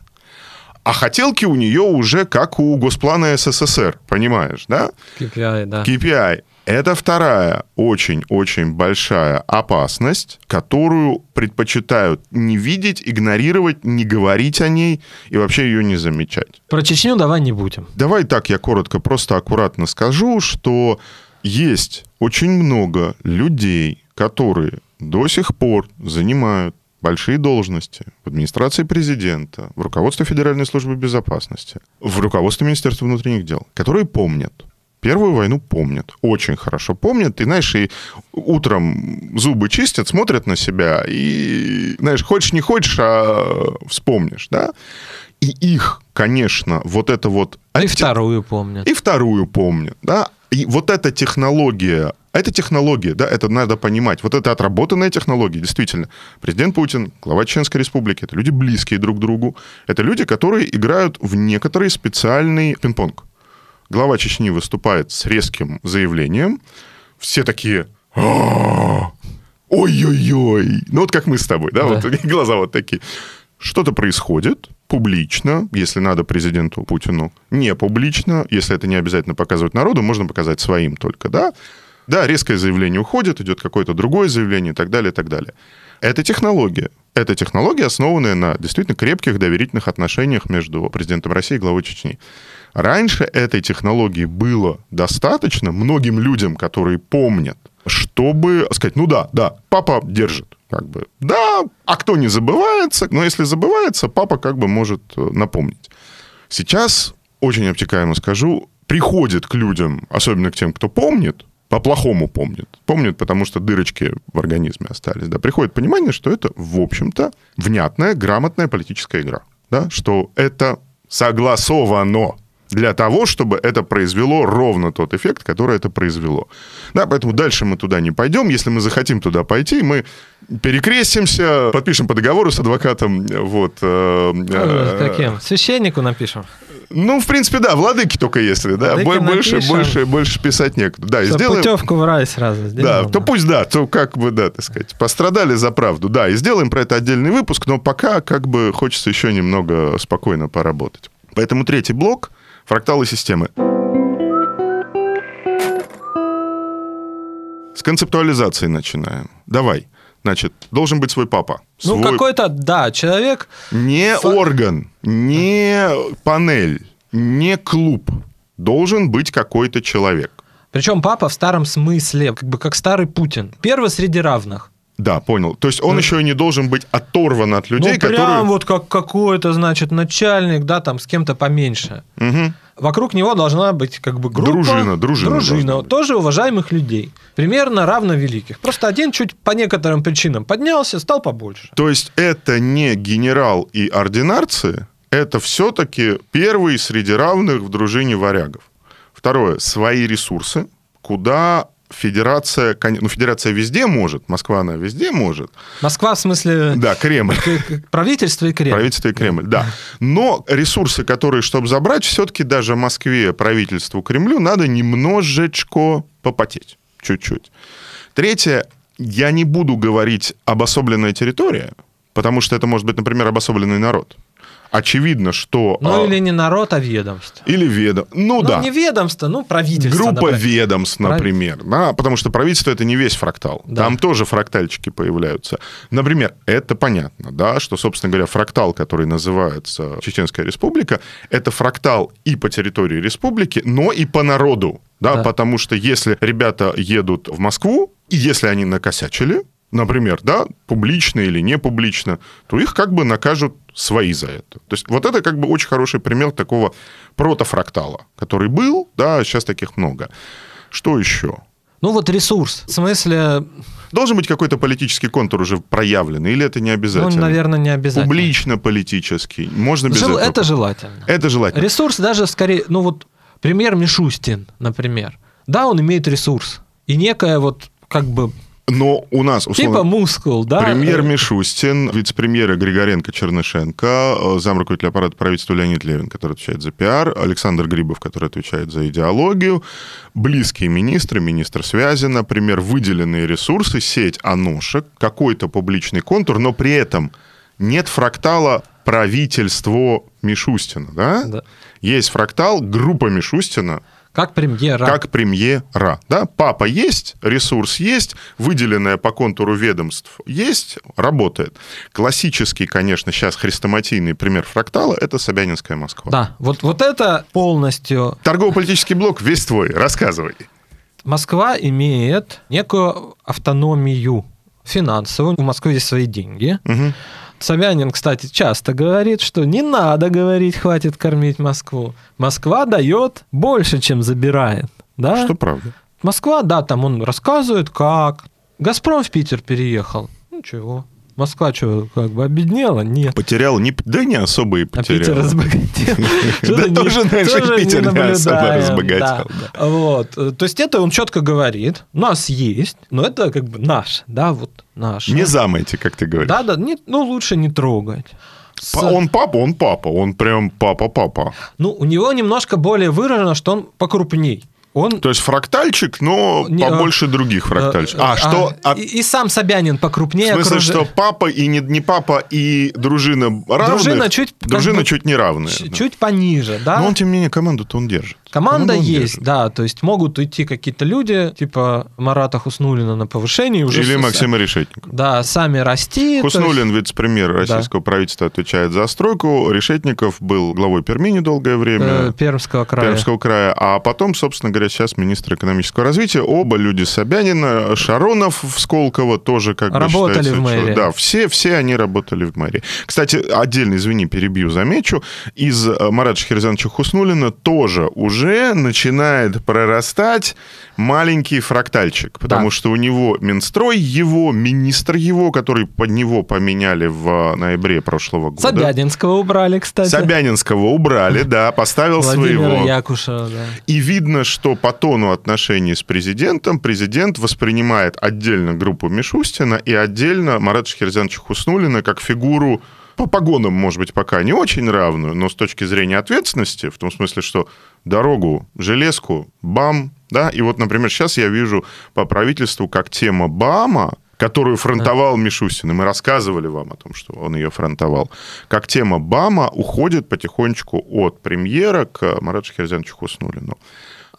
а хотелки у нее уже как у Госплана СССР, понимаешь, да? KPI, да. KPI. Это вторая очень-очень большая опасность, которую предпочитают не видеть, игнорировать, не говорить о ней и вообще ее не замечать. Про Чечню давай не будем. Давай так я коротко, просто аккуратно скажу, что есть очень много людей, которые до сих пор занимают большие должности в администрации президента, в руководстве Федеральной службы безопасности, в руководстве Министерства внутренних дел, которые помнят, Первую войну помнят, очень хорошо помнят. И, знаешь, и утром зубы чистят, смотрят на себя, и, знаешь, хочешь не хочешь, а вспомнишь, да? И их, конечно, вот это вот... И вторую помнят. И вторую помнят, да? И вот эта технология, это технология, да, это надо понимать. Вот это отработанная технология, действительно. Президент Путин, глава Чеченской Республики, это люди близкие друг к другу. Это люди, которые играют в некоторый специальный пинг-понг. Глава Чечни выступает с резким заявлением. Все такие... Ой-ой-ой. Ну вот как мы с тобой, да, да. вот глаза вот такие. Что-то происходит, публично, если надо президенту Путину, не публично, если это не обязательно показывать народу, можно показать своим только, да. Да, резкое заявление уходит, идет какое-то другое заявление и так далее, и так далее. Это технология. Это технология, основанная на действительно крепких доверительных отношениях между президентом России и главой Чечни. Раньше этой технологии было достаточно многим людям, которые помнят, чтобы сказать, ну да, да, папа держит. Как бы, да, а кто не забывается, но если забывается, папа как бы может э, напомнить. Сейчас, очень обтекаемо скажу, приходит к людям, особенно к тем, кто помнит, по-плохому помнит. Помнит, потому что дырочки в организме остались. Да, приходит понимание, что это, в общем-то, внятная, грамотная политическая игра. Да, что это согласовано для того, чтобы это произвело ровно тот эффект, который это произвело. Да, поэтому дальше мы туда не пойдем. Если мы захотим туда пойти, мы перекрестимся, подпишем по договору с адвокатом. Вот, э, э, Каким? Священнику напишем. Ну, в принципе, да, владыки только если, да, Владыки больше, напишем. больше, больше писать некуда. Да, сделаем... Путевку в рай сразу сделаем. Да, то пусть да, то как бы, да, так сказать, пострадали за правду. Да, и сделаем про это отдельный выпуск, но пока как бы хочется еще немного спокойно поработать. Поэтому третий блок — Фракталы системы. С концептуализации начинаем. Давай. Значит, должен быть свой папа. Ну, свой... какой-то, да, человек... Не Фа... орган, не панель, не клуб. Должен быть какой-то человек. Причем папа в старом смысле, как бы как старый Путин. Первый среди равных. Да, понял. То есть он ну, еще и не должен быть оторван от людей, ну, прям которые... вот как какой-то, значит, начальник, да, там с кем-то поменьше. Угу. Вокруг него должна быть как бы группа... Дружина, дружина. Дружина, тоже уважаемых людей. Примерно равно великих. Просто один чуть по некоторым причинам поднялся, стал побольше. То есть это не генерал и ординарцы, это все-таки первый среди равных в дружине варягов. Второе, свои ресурсы, куда федерация, ну, федерация везде может, Москва, она везде может. Москва в смысле... Да, Кремль. Правительство и Кремль. Правительство и Кремль, да. Но ресурсы, которые, чтобы забрать, все-таки даже Москве, правительству, Кремлю надо немножечко попотеть чуть-чуть. Третье, я не буду говорить обособленная территория, потому что это может быть, например, обособленный народ очевидно, что... Ну, а, или не народ, а ведомство. Или ведомство. Ну, ну, да. не ведомство, ну, правительство. Группа например. ведомств, например. Да, потому что правительство это не весь фрактал. Да. Там тоже фрактальчики появляются. Например, это понятно, да, что, собственно говоря, фрактал, который называется Чеченская республика, это фрактал и по территории республики, но и по народу. Да, да. потому что если ребята едут в Москву, и если они накосячили, например, да, публично или не публично, то их как бы накажут свои за это. То есть вот это как бы очень хороший пример такого протофрактала, который был, да, сейчас таких много. Что еще? Ну вот ресурс. В смысле... Должен быть какой-то политический контур уже проявленный, или это не обязательно? Ну, наверное, не обязательно. Публично политический. Можно без Жел... этого. Это желательно. Это желательно. Ресурс даже скорее... Ну вот премьер Мишустин, например. Да, он имеет ресурс. И некая вот как бы но у нас, условно, Типа мускул, да? Премьер Мишустин, вице-премьеры Григоренко, Чернышенко, э, замруководитель аппарата правительства Леонид Левин, который отвечает за пиар, Александр Грибов, который отвечает за идеологию, близкие министры, министр связи, например, выделенные ресурсы, сеть аношек, какой-то публичный контур, но при этом нет фрактала правительство Мишустина, да? да? Есть фрактал, группа Мишустина, как премьера. Как премьера. Да? Папа есть, ресурс есть, выделенная по контуру ведомств есть, работает. Классический, конечно, сейчас хрестоматийный пример фрактала – это Собянинская Москва. Да, вот, вот это полностью... Торгово-политический блок весь твой, рассказывай. Москва имеет некую автономию финансовую. У Москвы есть свои деньги. Угу. Собянин, кстати, часто говорит, что не надо говорить, хватит кормить Москву. Москва дает больше, чем забирает. Да? Что правда. Москва, да, там он рассказывает, как. Газпром в Питер переехал. Ничего. Москва что, как бы обеднела? Нет. Потерял? Не, да не особо и потерял. А Питер разбогател. Да тоже, знаешь, Питер не особо разбогател. Вот. То есть это он четко говорит, у нас есть, но это как бы наш, да, вот наш. Не замайте, как ты говоришь. Да, да, ну лучше не трогать. Он папа, он папа, он прям папа-папа. Ну, у него немножко более выражено, что он покрупней. Он... То есть фрактальчик, но не, побольше других фрактальчиков. А, а что... А, и, и сам Собянин покрупнее. В смысле, окруж... что папа и не, не папа, и дружина равны? Дружина чуть... Дружина бы, чуть не равная. Чуть да. пониже, да? Но он, тем не менее, команду-то он держит. Команда есть, да, то есть могут уйти какие-то люди, типа Марата Хуснулина на повышение. Уже Или с... Максима Решетникова. Да, сами расти. Хуснулин, есть... вице-премьер российского да. правительства, отвечает за стройку. Решетников был главой Перми недолгое время. Э, Пермского края. Пермского края. А потом, собственно говоря, сейчас министр экономического развития. Оба люди Собянина. Шаронов в Сколково тоже как Работали бы считается, в мэрии. Что, да, все, все они работали в мэрии. Кстати, отдельно, извини, перебью, замечу. Из э, Марата Шахерзановича Хуснулина тоже уже уже начинает прорастать маленький фрактальчик, потому да. что у него Минстрой его, министр его, который под него поменяли в ноябре прошлого года. Собянинского убрали, кстати. Собянинского убрали, да, поставил Владимира своего. Якушева, да. И видно, что по тону отношений с президентом президент воспринимает отдельно группу Мишустина и отдельно Марата Шахерзяновича Хуснулина как фигуру по погонам, может быть, пока не очень равную, но с точки зрения ответственности, в том смысле, что дорогу, железку, БАМ, да, и вот, например, сейчас я вижу по правительству, как тема БАМа, которую фронтовал Мишустин, и мы рассказывали вам о том, что он ее фронтовал, как тема БАМа уходит потихонечку от премьера к Марату Шахерзяновичу Хуснулину.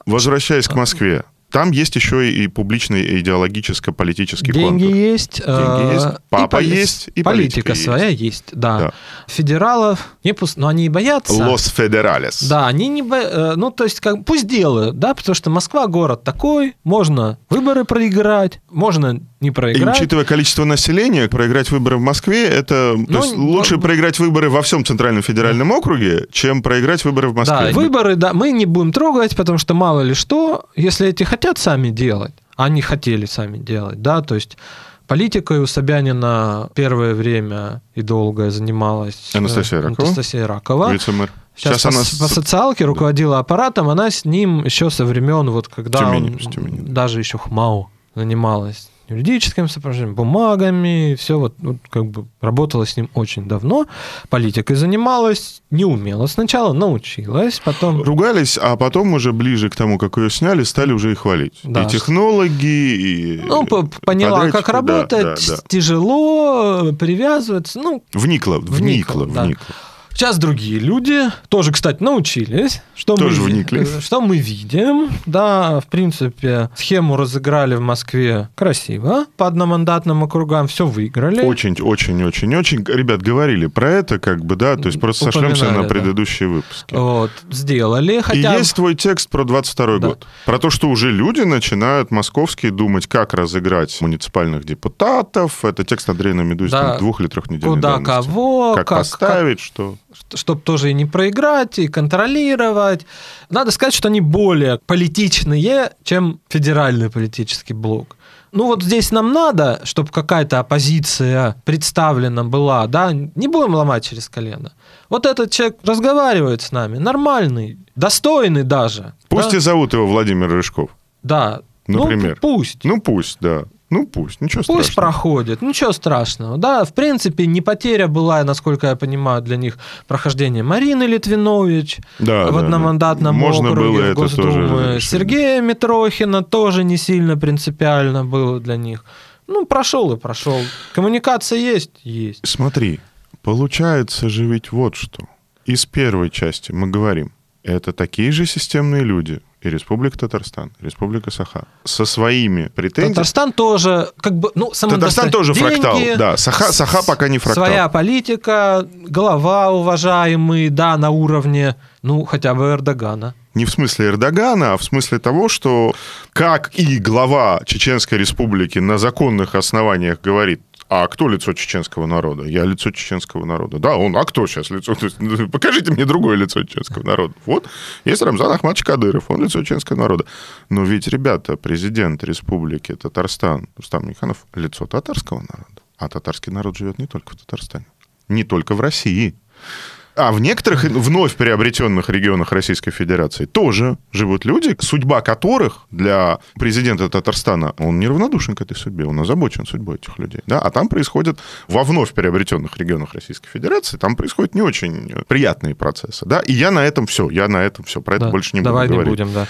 Возвращаясь к Москве, там есть еще и публичный идеологическо-политический Деньги контур. есть. Деньги э, есть, папа и есть, и политика, политика своя есть, есть да. да. Федералов не пусть, но они и боятся. Лос Федералес. Да, они не бо... Э, ну то есть как пусть делают, да, потому что Москва город такой, можно выборы проиграть, можно не проиграть. И учитывая количество населения, проиграть выборы в Москве, это ну, есть, лучше но... проиграть выборы во всем Центральном федеральном округе, чем проиграть выборы в Москве. Да, выборы, да, мы не будем трогать, потому что мало ли что, если эти хотят сами делать, они хотели сами делать, да, то есть Политикой у Собянина первое время и долгое занималась э, Анастасия Ракова. Анастасия Ракова. Вице-мэр. Сейчас, Сейчас по, она по социалке руководила аппаратом, она с ним еще со времен, вот когда Тюмени, он Тюмени. даже еще ХМАУ занималась юридическим сопровождением, бумагами, все вот, вот как бы работала с ним очень давно, политикой занималась, не умела сначала, научилась, потом... Ругались, а потом уже ближе к тому, как ее сняли, стали уже и хвалить. Да. И технологи, и... Ну, поняла, как работать, да, да, да. тяжело, привязываться, ну... Вникла, вникла, вникла. Да. вникла. Сейчас другие люди тоже, кстати, научились. Что тоже мы, вникли. Что мы видим. Да, в принципе, схему разыграли в Москве красиво. По одномандатным округам все выиграли. Очень, очень, очень, очень. Ребят, говорили про это, как бы, да, то есть просто сошлемся на предыдущие да. выпуски. Вот, сделали. Хотя... И есть твой текст про 22 да. год. Про то, что уже люди начинают московские думать, как разыграть муниципальных депутатов. Это текст Андрея Намедузина, да. двух или трех недель Куда, давности. кого, как, как поставить, как... что чтобы тоже и не проиграть, и контролировать. Надо сказать, что они более политичные, чем федеральный политический блок. Ну вот здесь нам надо, чтобы какая-то оппозиция представлена была, да, не будем ломать через колено. Вот этот человек разговаривает с нами, нормальный, достойный даже. Пусть да? и зовут его Владимир Рыжков. Да. Ну, Например. Ну, пусть. Ну, пусть, да. Ну пусть, ничего страшного. Пусть проходит, ничего страшного. Да, в принципе, не потеря была, насколько я понимаю, для них прохождение Марины Литвинович да, в одномандатном да. Можно округе было в Госдуме. Тоже Сергея Митрохина тоже не сильно принципиально было для них. Ну, прошел и прошел. Коммуникация есть? Есть. Смотри, получается же ведь вот что. Из первой части мы говорим, это такие же системные люди, и Республика Татарстан, Республика Саха со своими претензиями. Татарстан тоже, как бы, ну, Татарстан тоже деньги, фрактал, да. Саха, Саха пока не фрактал. Своя политика, голова уважаемый, да, на уровне, ну, хотя бы Эрдогана. Не в смысле Эрдогана, а в смысле того, что как и глава Чеченской Республики на законных основаниях говорит, а кто лицо чеченского народа? Я лицо чеченского народа. Да, он, а кто сейчас лицо? Ну, покажите мне другое лицо чеченского народа. Вот, есть Рамзан Ахмадович Кадыров, он лицо чеченского народа. Но ведь, ребята, президент республики Татарстан, Рустам Миханов, лицо татарского народа. А татарский народ живет не только в Татарстане, не только в России. А в некоторых вновь приобретенных регионах Российской Федерации тоже живут люди, судьба которых для президента Татарстана, он неравнодушен к этой судьбе, он озабочен судьбой этих людей. Да? А там происходят, во вновь приобретенных регионах Российской Федерации, там происходят не очень приятные процессы. Да? И я на этом все, я на этом все, про это да, больше не давай буду не говорить. будем, да.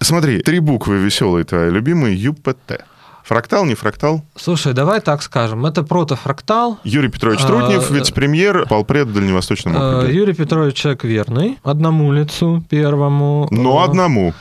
Смотри, три буквы веселые твои любимые, ЮПТ. Фрактал, не фрактал? Слушай, давай так скажем. Это протофрактал. Юрий Петрович Трутнев, а, вице-премьер, полпред в Дальневосточном а, округе. Юрий Петрович человек верный. Одному лицу, первому. Но одному.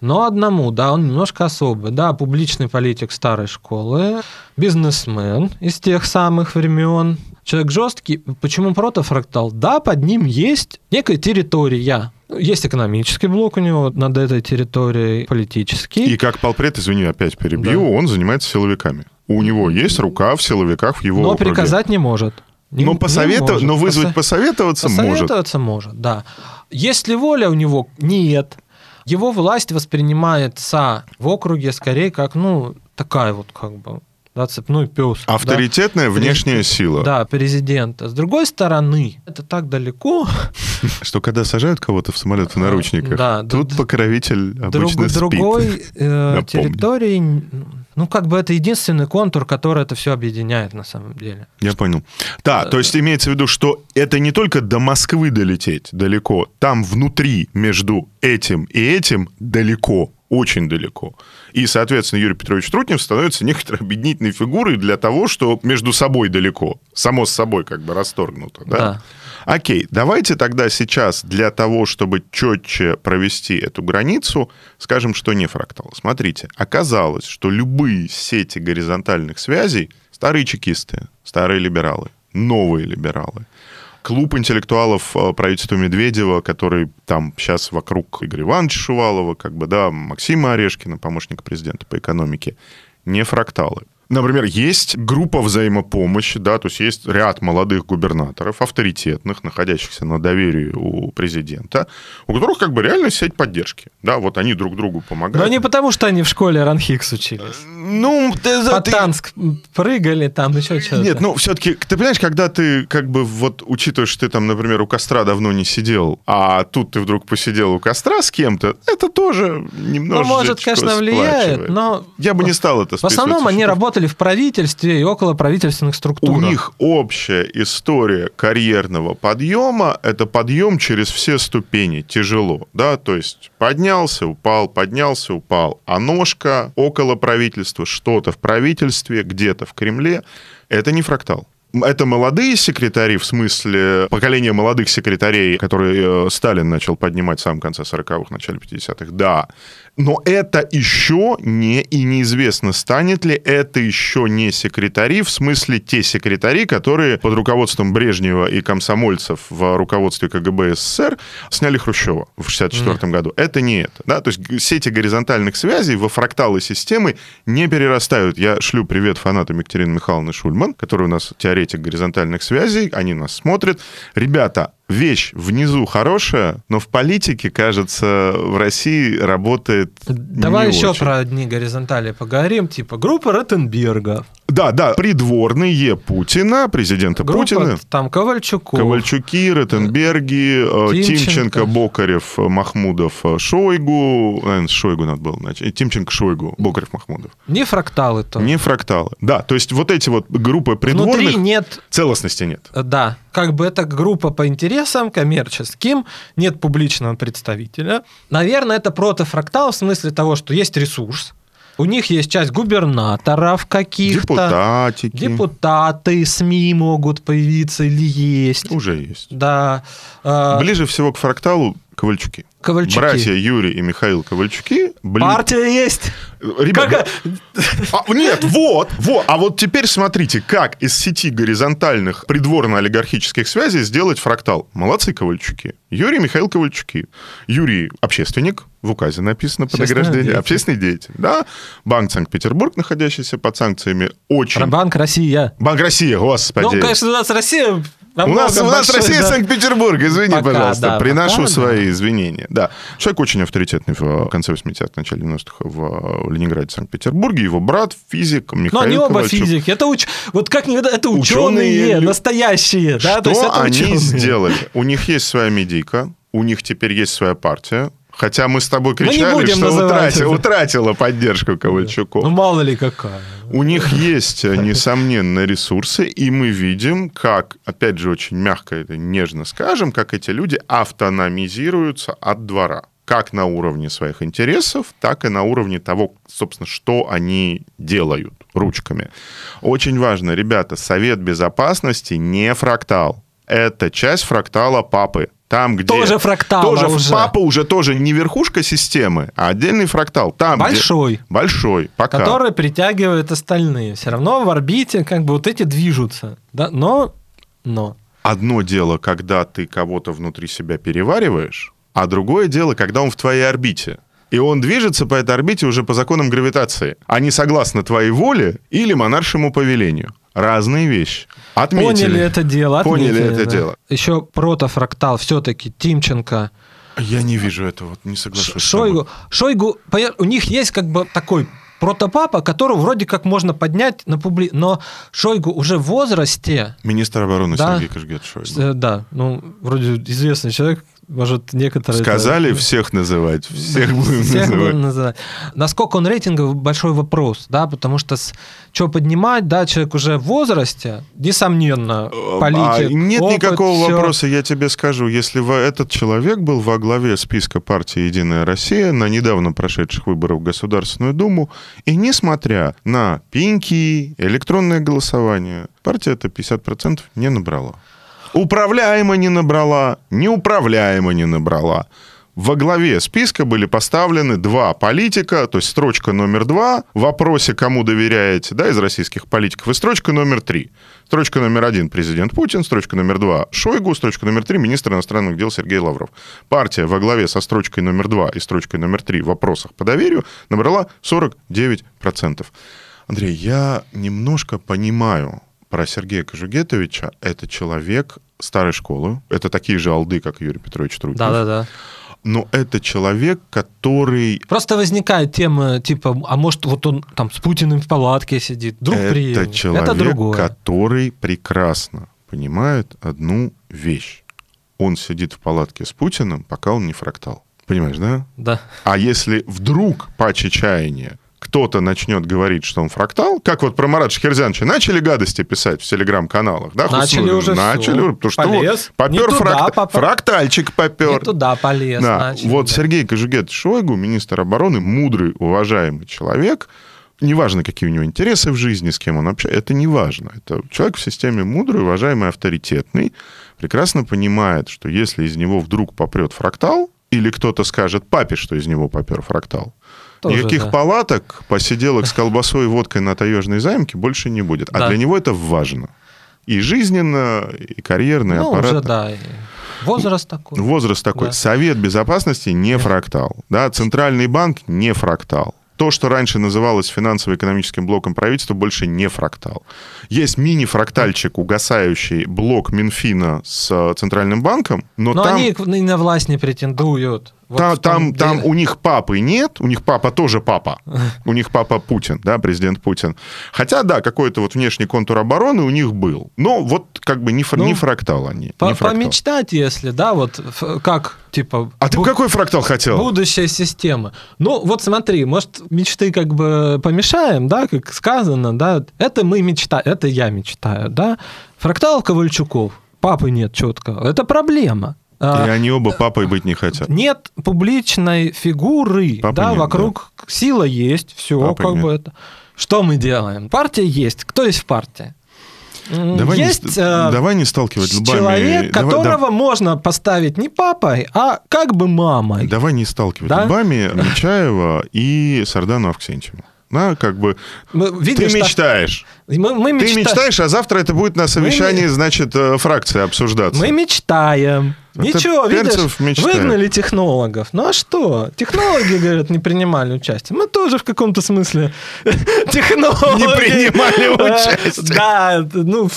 Но одному, да, он немножко особый. Да, публичный политик старой школы, бизнесмен из тех самых времен. Человек жесткий. Почему протофрактал? Да, под ним есть некая территория. Есть экономический блок у него над этой территорией, политический. И как полпред, извини, опять перебью, да. он занимается силовиками. У него есть рука в силовиках в его Но округе. приказать не может. Не, но, посоветов... может. но вызвать посоветоваться, посоветоваться может. Посоветоваться может, да. Если воля у него нет, его власть воспринимается в округе скорее как, ну, такая вот как бы да, цепной пес. Авторитетная да, внешняя сила. Да, президента. С другой стороны, это так далеко. Что когда сажают кого-то в самолет в наручниках, да, тут покровитель обычно спит. Другой э, территории, ну, как бы это единственный контур, который это все объединяет на самом деле. Я понял. Да, то есть имеется в виду, что это не только до Москвы долететь далеко, там внутри между этим и этим далеко очень далеко. И, соответственно, Юрий Петрович Трутнев становится некоторой объединительной фигурой для того, что между собой далеко, само с собой как бы расторгнуто. Да? да. Окей, давайте тогда сейчас для того, чтобы четче провести эту границу, скажем, что не фрактал. Смотрите, оказалось, что любые сети горизонтальных связей, старые чекисты, старые либералы, новые либералы, клуб интеллектуалов э, правительства Медведева, который там сейчас вокруг Игоря Ивановича Шувалова, как бы, да, Максима Орешкина, помощника президента по экономике, не фракталы. Например, есть группа взаимопомощи, да, то есть есть ряд молодых губернаторов, авторитетных, находящихся на доверии у президента, у которых как бы реально сеть поддержки. Да, вот они друг другу помогают. Но не потому, что они в школе Ранхикс учились. Ну, ты, По ты... Прыгали там, еще что-то. Нет, ну, все-таки, ты понимаешь, когда ты как бы вот учитываешь, что ты там, например, у костра давно не сидел, а тут ты вдруг посидел у костра с кем-то, это тоже немножко Ну, может, конечно, влияет, но... Я бы не стал это В основном они работали работали в правительстве и около правительственных структур. У них общая история карьерного подъема – это подъем через все ступени, тяжело, да, то есть поднялся, упал, поднялся, упал, а ножка около правительства, что-то в правительстве, где-то в Кремле – это не фрактал. Это молодые секретари, в смысле поколение молодых секретарей, которые э, Сталин начал поднимать в самом конце 40-х, начале 50-х, да. Но это еще не, и неизвестно, станет ли это еще не секретари, в смысле те секретари, которые под руководством Брежнева и комсомольцев в руководстве КГБ СССР сняли Хрущева в 64 mm. году. Это не это. Да? То есть сети горизонтальных связей во фракталы системы не перерастают. Я шлю привет фанатам Екатерины Михайловны Шульман, который у нас теоретик горизонтальных связей. Они нас смотрят. Ребята, вещь внизу хорошая, но в политике, кажется, в России работает Давай не еще очень. про одни горизонтали поговорим, типа группа Ротенберга. Да, да, придворные Путина, президента Группа, Путина. там Ковальчуков. Ковальчуки, Ротенберги, э, Тимченко. Тимченко, Бокарев, э, Махмудов, э, Шойгу. Наверное, Шойгу надо было начать. Тимченко, Шойгу, Бокарев, Махмудов. Не фракталы то. Не фракталы. Да, то есть вот эти вот группы придворных... Внутри нет Целостности нет. Да, как бы это группа по интересам коммерческим, нет публичного представителя. Наверное, это протофрактал в смысле того, что есть ресурс, у них есть часть губернаторов каких-то, Депутатики. депутаты, СМИ могут появиться или есть. Уже есть. Да. Э, Ближе всего к фракталу Ковальчуки. Ковальчуки. Братья Юрий и Михаил Ковальчуки. бли- Партия есть. Ребят, Как- А, нет, вот, вот. А вот теперь смотрите, как из сети горизонтальных придворно-олигархических связей сделать фрактал. Молодцы Ковальчуки. Юрий Михаил Ковальчуки. Юрий – общественник, в указе написано по Общественный награждению. деятель. Общественный деятель, да. Банк Санкт-Петербург, находящийся под санкциями, очень... Банк Россия. Банк России, господи. Ну, конечно, у нас Россия... У нас, у нас большой, Россия да. Санкт-Петербург, извини, Пока, пожалуйста. да, Приношу пока, свои извинения. Да. Человек очень авторитетный в конце 80-х, начале 90-х в Ленинграде, Санкт-Петербурге. Его брат, физик, Михаил Но они оба Ковальчук. физики. Это уч... Вот как никогда, это Ученые ученые, настоящие. Да? Что То есть это они ученые. сделали? У них есть своя медийка, у них теперь есть своя партия. Хотя мы с тобой кричали, что называть утратила, это. утратила поддержку Ковальчуку. Ну, мало ли какая. У них есть, несомненно, ресурсы, и мы видим, как, опять же, очень мягко это нежно скажем, как эти люди автономизируются от двора. Как на уровне своих интересов, так и на уровне того, собственно, что они делают ручками. Очень важно, ребята, Совет Безопасности не фрактал. Это часть фрактала папы. Там, где... Тоже фрактал, Тоже уже. папа уже тоже не верхушка системы, а отдельный фрактал. Там, где- Большой. Большой, пока. Который притягивает остальные. Все равно в орбите как бы вот эти движутся. Да? Но, но. Одно дело, когда ты кого-то внутри себя перевариваешь, а другое дело, когда он в твоей орбите. И он движется по этой орбите уже по законам гравитации, а не согласно твоей воле или монаршему повелению. Разные вещи. Отметили. Поняли это дело. Поняли отметили, это да. дело. Еще протофрактал все-таки Тимченко. Я не вижу этого, не соглашусь. Шойгу. Шойгу, у них есть как бы такой протопапа, которого вроде как можно поднять на публи... Но Шойгу уже в возрасте. Министр обороны Да. Сергей Кашгет Шойгу. э, да, ну, вроде известный человек, может, некоторые... это- Сказали всех называть, всех будем Всех называть. будем называть. Насколько он рейтинговый, большой вопрос, да, потому что что поднимать, да, человек уже в возрасте, несомненно, политик, А нет опыт, никакого всё. вопроса, я тебе скажу. Если этот человек был во главе списка партии «Единая Россия» на недавно прошедших выборах в Государственную Думу, и несмотря на пеньки, электронное голосование, партия это 50% не набрала. Управляемо не набрала, неуправляемо не набрала. Во главе списка были поставлены два политика, то есть строчка номер два в вопросе, кому доверяете, да, из российских политиков, и строчка номер три. Строчка номер один – президент Путин, строчка номер два – Шойгу, строчка номер три – министр иностранных дел Сергей Лавров. Партия во главе со строчкой номер два и строчкой номер три в вопросах по доверию набрала 49%. Андрей, я немножко понимаю про Сергея Кожугетовича. Это человек старой школы. Это такие же алды, как Юрий Петрович Трутнев. Да-да-да. Но это человек, который... Просто возникает тема, типа, а может, вот он там с Путиным в палатке сидит, друг это приедет. человек, Это другое. который прекрасно понимает одну вещь. Он сидит в палатке с Путиным, пока он не фрактал. Понимаешь, да? Да. А если вдруг по чаяния кто-то начнет говорить, что он фрактал, как вот про Марат Шахерзяновича, начали гадости писать в телеграм-каналах, да? Начали Хуснулин? уже Начали, всё. потому что Полез. вот попер фракта- попа- фрактальчик попер. Не туда полез. Да, начали, вот да. Сергей Кожугет Шойгу, министр обороны, мудрый, уважаемый человек, неважно, какие у него интересы в жизни, с кем он общается, это не важно. Это человек в системе мудрый, уважаемый, авторитетный, прекрасно понимает, что если из него вдруг попрет фрактал, или кто-то скажет папе, что из него попер фрактал, Тоже, никаких да. палаток, посиделок с колбасой и водкой на таежной займке больше не будет. А Да. для него это важно. И жизненно, и карьерно, и Ну, аппаратно. уже, да. Возраст такой. Возраст такой. Да. Совет безопасности не фрактал. Да, Центральный банк не фрактал. То, что раньше называлось финансово-экономическим блоком правительства, больше не фрактал. Есть мини-фрактальчик, угасающий блок Минфина с э, Центральным банком, но, Но там, они на власть не претендуют. Вот там, там, там у них папы нет, у них папа тоже папа. У них папа Путин, да, президент Путин. Хотя, да, какой-то вот внешний контур обороны у них был. Но вот как бы не, фр- Ну, не фрактал они. По- не фрактал. помечтать, если, да, вот как, типа... А ты бу- какой фрактал хотел? Будущая система. Ну, вот смотри, может, мечты как бы помешаем, да, как сказано, да, это мы мечтаем, это я мечтаю, да. Фрактал Ковальчуков, папы нет четко, это проблема. А, И они оба папой быть не хотят. Нет публичной фигуры, Папы да, нет, вокруг сила есть, все, Папы как нет. бы это. Что мы делаем? Партия есть. Кто есть в партии? Давай, есть не, э, давай не сталкивать лбами. человек, Давай- которого можно поставить не папой, а как бы мамой. да- давай не сталкивать Да? лбами Нечаева и Сардану Авксентьеву. Да, как бы Мы- ты видишь, так- мечтаешь. мы, мы Ты мечта- мечтаешь, а завтра это будет на совещании, значит, э, фракции обсуждаться. Мы мечтаем. Это Ничего, видишь, мечтает. выгнали технологов. Ну а что? Технологи, говорят, не принимали участие. Мы тоже в каком-то смысле технологи. Не принимали Э, участие. Да, ну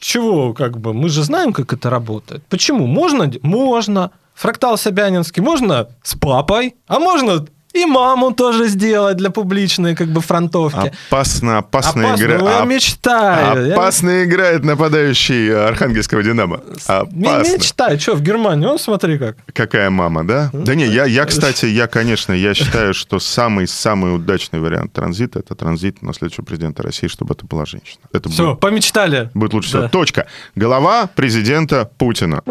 чего, как бы, мы же знаем, как это работает. Почему? Можно? Можно. Фрактал Собянинский можно с папой, а можно и маму тоже сделать для публичной как бы фронтовки. Опасно, опасно, Опасно, игра. ну, я Оп- мечтаю. Я Опасно играет нападающий Архангельского Динамо. Опасно. Мечтаю. Что, в Германии? Он, смотри как. Какая мама, да? Да не, я, я, кстати, я, конечно, я считаю, что самый-самый удачный вариант транзита – это транзит на следующего президента России, чтобы это была женщина. Это Все, будет, помечтали. будет лучше Да. всего. Точка. Голова президента Путина.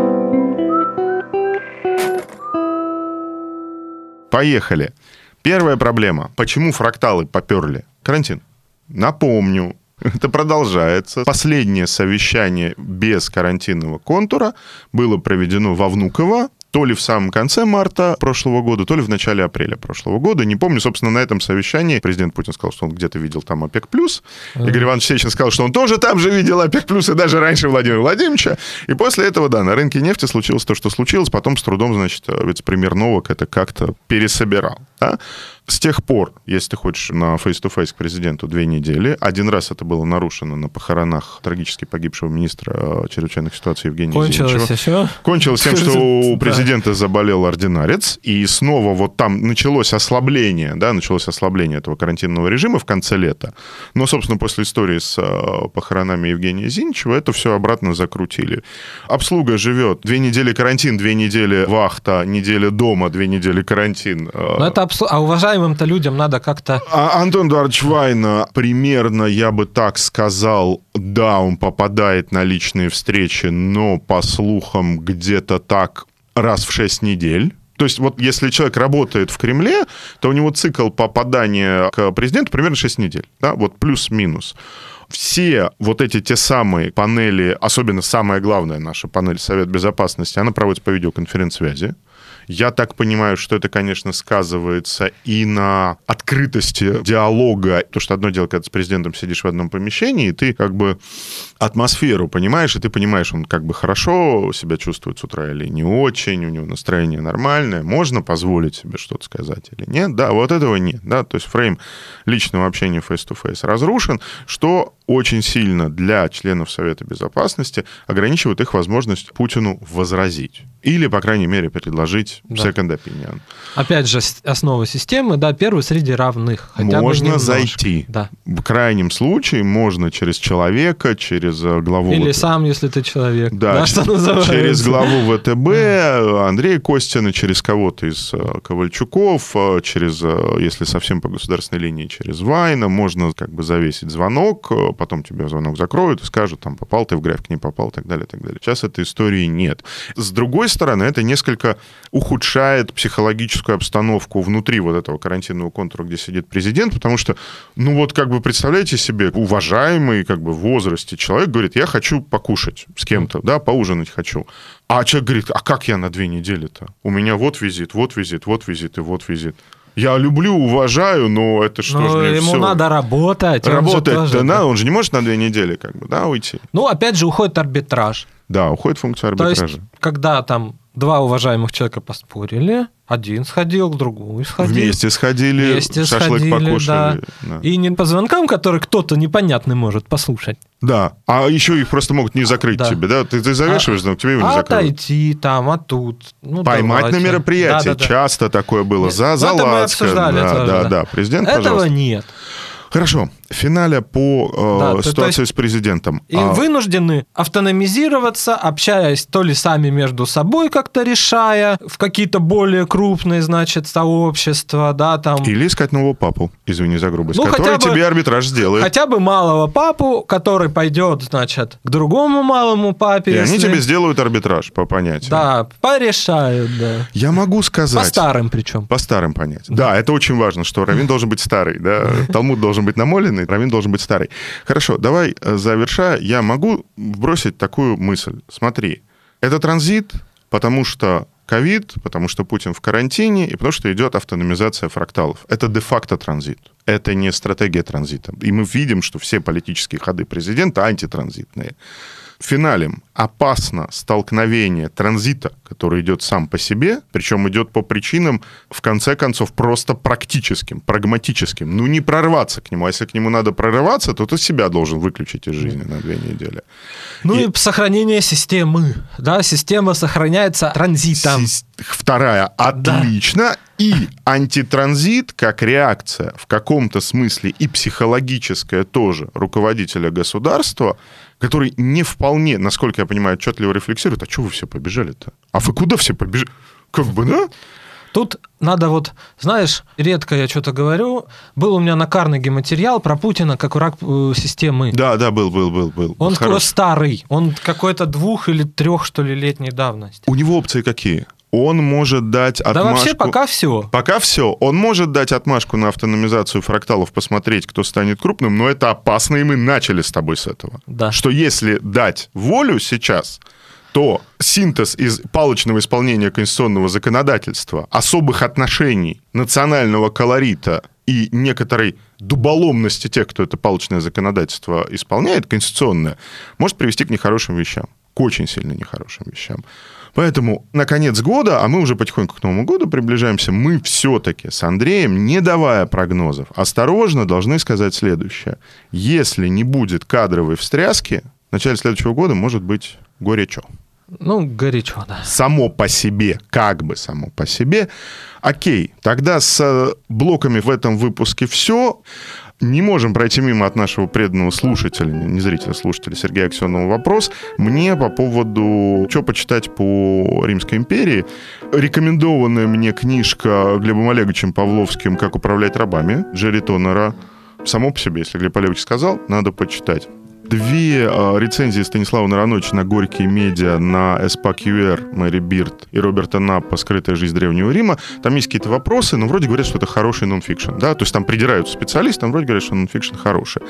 Поехали. Первая проблема. Почему фракталы поперли? Карантин. Напомню, это продолжается. Последнее совещание без карантинного контура было проведено во Внуково, то ли в самом конце марта прошлого года, то ли в начале апреля прошлого года. Не помню, собственно, на этом совещании президент Путин сказал, что он где-то видел там ОПЕК+. Игорь Иванович Сечин сказал, что он тоже там же видел ОПЕК+, и даже раньше Владимира Владимировича. И после этого, да, на рынке нефти случилось то, что случилось. Потом с трудом, значит, вице-премьер Новак это как-то пересобирал. да. С тех пор, если ты хочешь на face-to-face к президенту две недели, один раз это было нарушено на похоронах трагически погибшего министра э, чрезвычайных ситуаций Евгения Кончилось Зиничева. еще. Кончилось тем, что у президента заболел ординарец, и снова вот там началось ослабление, да, началось ослабление этого карантинного режима в конце лета. Но, собственно, после истории с э, похоронами Евгения Зиничева это все обратно закрутили. Обслуга живет. Две недели карантин, две недели вахта, неделя дома, две недели карантин. Э, Но это абсу- А уважаемым-то людям надо как-то... а Антон Эдуардович Вайна примерно, я бы так сказал, да, он попадает на личные встречи, но по слухам где-то так раз в 6 недель. То есть вот если человек работает в Кремле, то у него цикл попадания к президенту примерно 6 недель. Да? Вот плюс-минус. Все вот эти те самые панели, особенно самая главная наша панель Совет Безопасности, она проводится по видеоконференц-связи. Я так понимаю, что это, конечно, сказывается и на открытости диалога. То, что одно дело, когда ты с президентом сидишь в одном помещении, и ты как бы атмосферу понимаешь, и ты понимаешь, он как бы хорошо себя чувствует с утра или не очень, у него настроение нормальное, можно позволить себе что-то сказать или нет. Да, вот этого нет. Да? То есть фрейм личного общения face-to-face разрушен, что очень сильно для членов Совета Безопасности ограничивают их возможность Путину возразить. Или, по крайней мере, предложить да. second opinion. Опять же, основа системы, да, первый среди равных. Хотя можно зайти. Да. В крайнем случае можно через человека, через э, главу... Или ВТБ. сам, если ты человек. Да, да что называется. через главу ВТБ, Андрея Костина, через кого-то из э, Ковальчуков, э, через, если совсем по государственной линии, через Вайна. Можно как бы завесить звонок, потом тебе звонок закроют скажут, там, попал ты в график, не попал, и так далее, и так далее. Сейчас этой истории нет. С другой стороны, это несколько ухудшает психологическую обстановку внутри вот этого карантинного контура, где сидит президент, потому что, ну вот как бы представляете себе, уважаемый как бы в возрасте человек говорит, я хочу покушать с кем-то, да, поужинать хочу. А человек говорит, а как я на две недели-то? У меня вот визит, вот визит, вот визит и вот визит. Я люблю, уважаю, но это что но же ему все... надо работать. Работать, да, надо, он же не может на две недели как бы, да, уйти. Ну, опять же, уходит арбитраж. Да, уходит функция арбитража. То есть, когда там два уважаемых человека поспорили, один сходил, другой сходил. Вместе сходили, Вместе шашлык сходили, покушали. Да. Да. И не по звонкам, которые кто-то непонятный может послушать. Да, а еще их просто могут не закрыть да. тебе, да? Ты, ты завешиваешь, а, но к тебе его не закроют. Отойти там, а тут. Ну, Поймать давайте. на мероприятии. Да, да, да. Часто такое было. За, за ну, лацко. Да, да, да, да. Президент, Этого пожалуйста. нет. Хорошо. Финале по э, да, ситуации есть, с президентом. И а... вынуждены автономизироваться, общаясь то ли сами между собой как-то решая, в какие-то более крупные, значит, сообщества, да, там. Или искать нового папу, извини за грубость, ну, который бы, тебе арбитраж сделает. Хотя бы малого папу, который пойдет, значит, к другому малому папе. И если... они тебе сделают арбитраж, по понятию. Да, порешают, да. Я могу сказать... По старым причем. По старым понятиям. Да, это очень важно, что Равин должен быть старый, да, Талмуд должен быть намоленный, Равин должен быть старый. Хорошо, давай э, завершая, я могу бросить такую мысль. Смотри, это транзит, потому что ковид, потому что Путин в карантине, и потому что идет автономизация фракталов. Это де-факто транзит. Это не стратегия транзита. И мы видим, что все политические ходы президента антитранзитные. Финалем опасно столкновение транзита, который идет сам по себе, причем идет по причинам, в конце концов, просто практическим, прагматическим. Ну, не прорваться к нему. А если к нему надо прорываться, то ты себя должен выключить из жизни на две недели. Ну и, и сохранение системы. Да, система сохраняется транзитом. Вторая. Отлично. Да. И антитранзит как реакция в каком-то смысле и психологическая тоже руководителя государства – который не вполне, насколько я понимаю, отчетливо рефлексирует, а что вы все побежали-то? А вы куда все побежали? Как бы, да? Тут надо вот, знаешь, редко я что-то говорю. Был у меня на Карнеге материал про Путина как враг э, системы. Да, да, был, был, был, был. Он Хорош. старый, он какой-то двух или трех, что ли, летней давности. У него опции какие? Он может дать отмашку... Да вообще пока все. Пока все. Он может дать отмашку на автономизацию фракталов, посмотреть, кто станет крупным, но это опасно, и мы начали с тобой с этого. Да. Что если дать волю сейчас, то синтез из палочного исполнения конституционного законодательства, особых отношений, национального колорита и некоторой дуболомности тех, кто это палочное законодательство исполняет, конституционное, может привести к нехорошим вещам, к очень сильно нехорошим вещам. Поэтому на конец года, а мы уже потихоньку к Новому году приближаемся, мы все-таки с Андреем, не давая прогнозов, осторожно должны сказать следующее. Если не будет кадровой встряски, в начале следующего года может быть горячо. Ну, горячо, да. Само по себе, как бы само по себе. Окей, тогда с блоками в этом выпуске все не можем пройти мимо от нашего преданного слушателя, не зрителя, слушателя Сергея Аксенова вопрос. Мне по поводу, что почитать по Римской империи. Рекомендованная мне книжка Глебом Олеговичем Павловским «Как управлять рабами» Джерри Тонера. Само по себе, если Глеб Олегович сказал, надо почитать две э, рецензии Станислава Нароновича на «Горькие медиа», на SPAQ.R, Мэри Бирд и Роберта Наппа «Скрытая жизнь Древнего Рима». Там есть какие-то вопросы, но вроде говорят, что это хороший нонфикшн. Да? То есть там придираются специалисты, там вроде говорят, что нонфикшн хороший.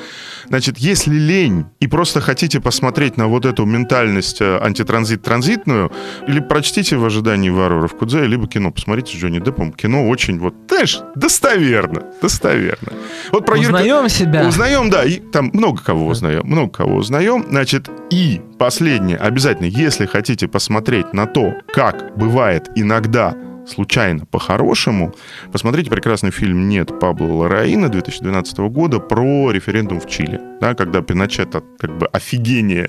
Значит, если лень и просто хотите посмотреть на вот эту ментальность э, антитранзит-транзитную, или прочтите в ожидании Варвара в Кудзе, либо кино посмотрите с Джонни Деппом. Кино очень, вот, знаешь, достоверно, достоверно. Вот про Узнаем Юрка... себя. Узнаем, да, и там много кого узнаем, много много кого узнаем. Значит, и последнее, обязательно, если хотите посмотреть на то, как бывает иногда случайно по-хорошему, посмотрите прекрасный фильм «Нет» Пабло Лараина 2012 года про референдум в Чили. Да, когда Пиночет от как бы офигения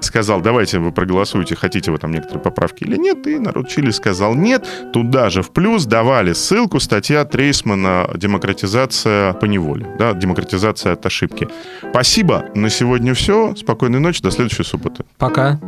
сказал, давайте вы проголосуете, хотите вы там некоторые поправки или нет, и народ Чили сказал нет. Туда же в плюс давали ссылку статья Трейсмана «Демократизация по неволе», да, демократизация от ошибки. Спасибо, на сегодня все. Спокойной ночи, до следующей субботы. Пока.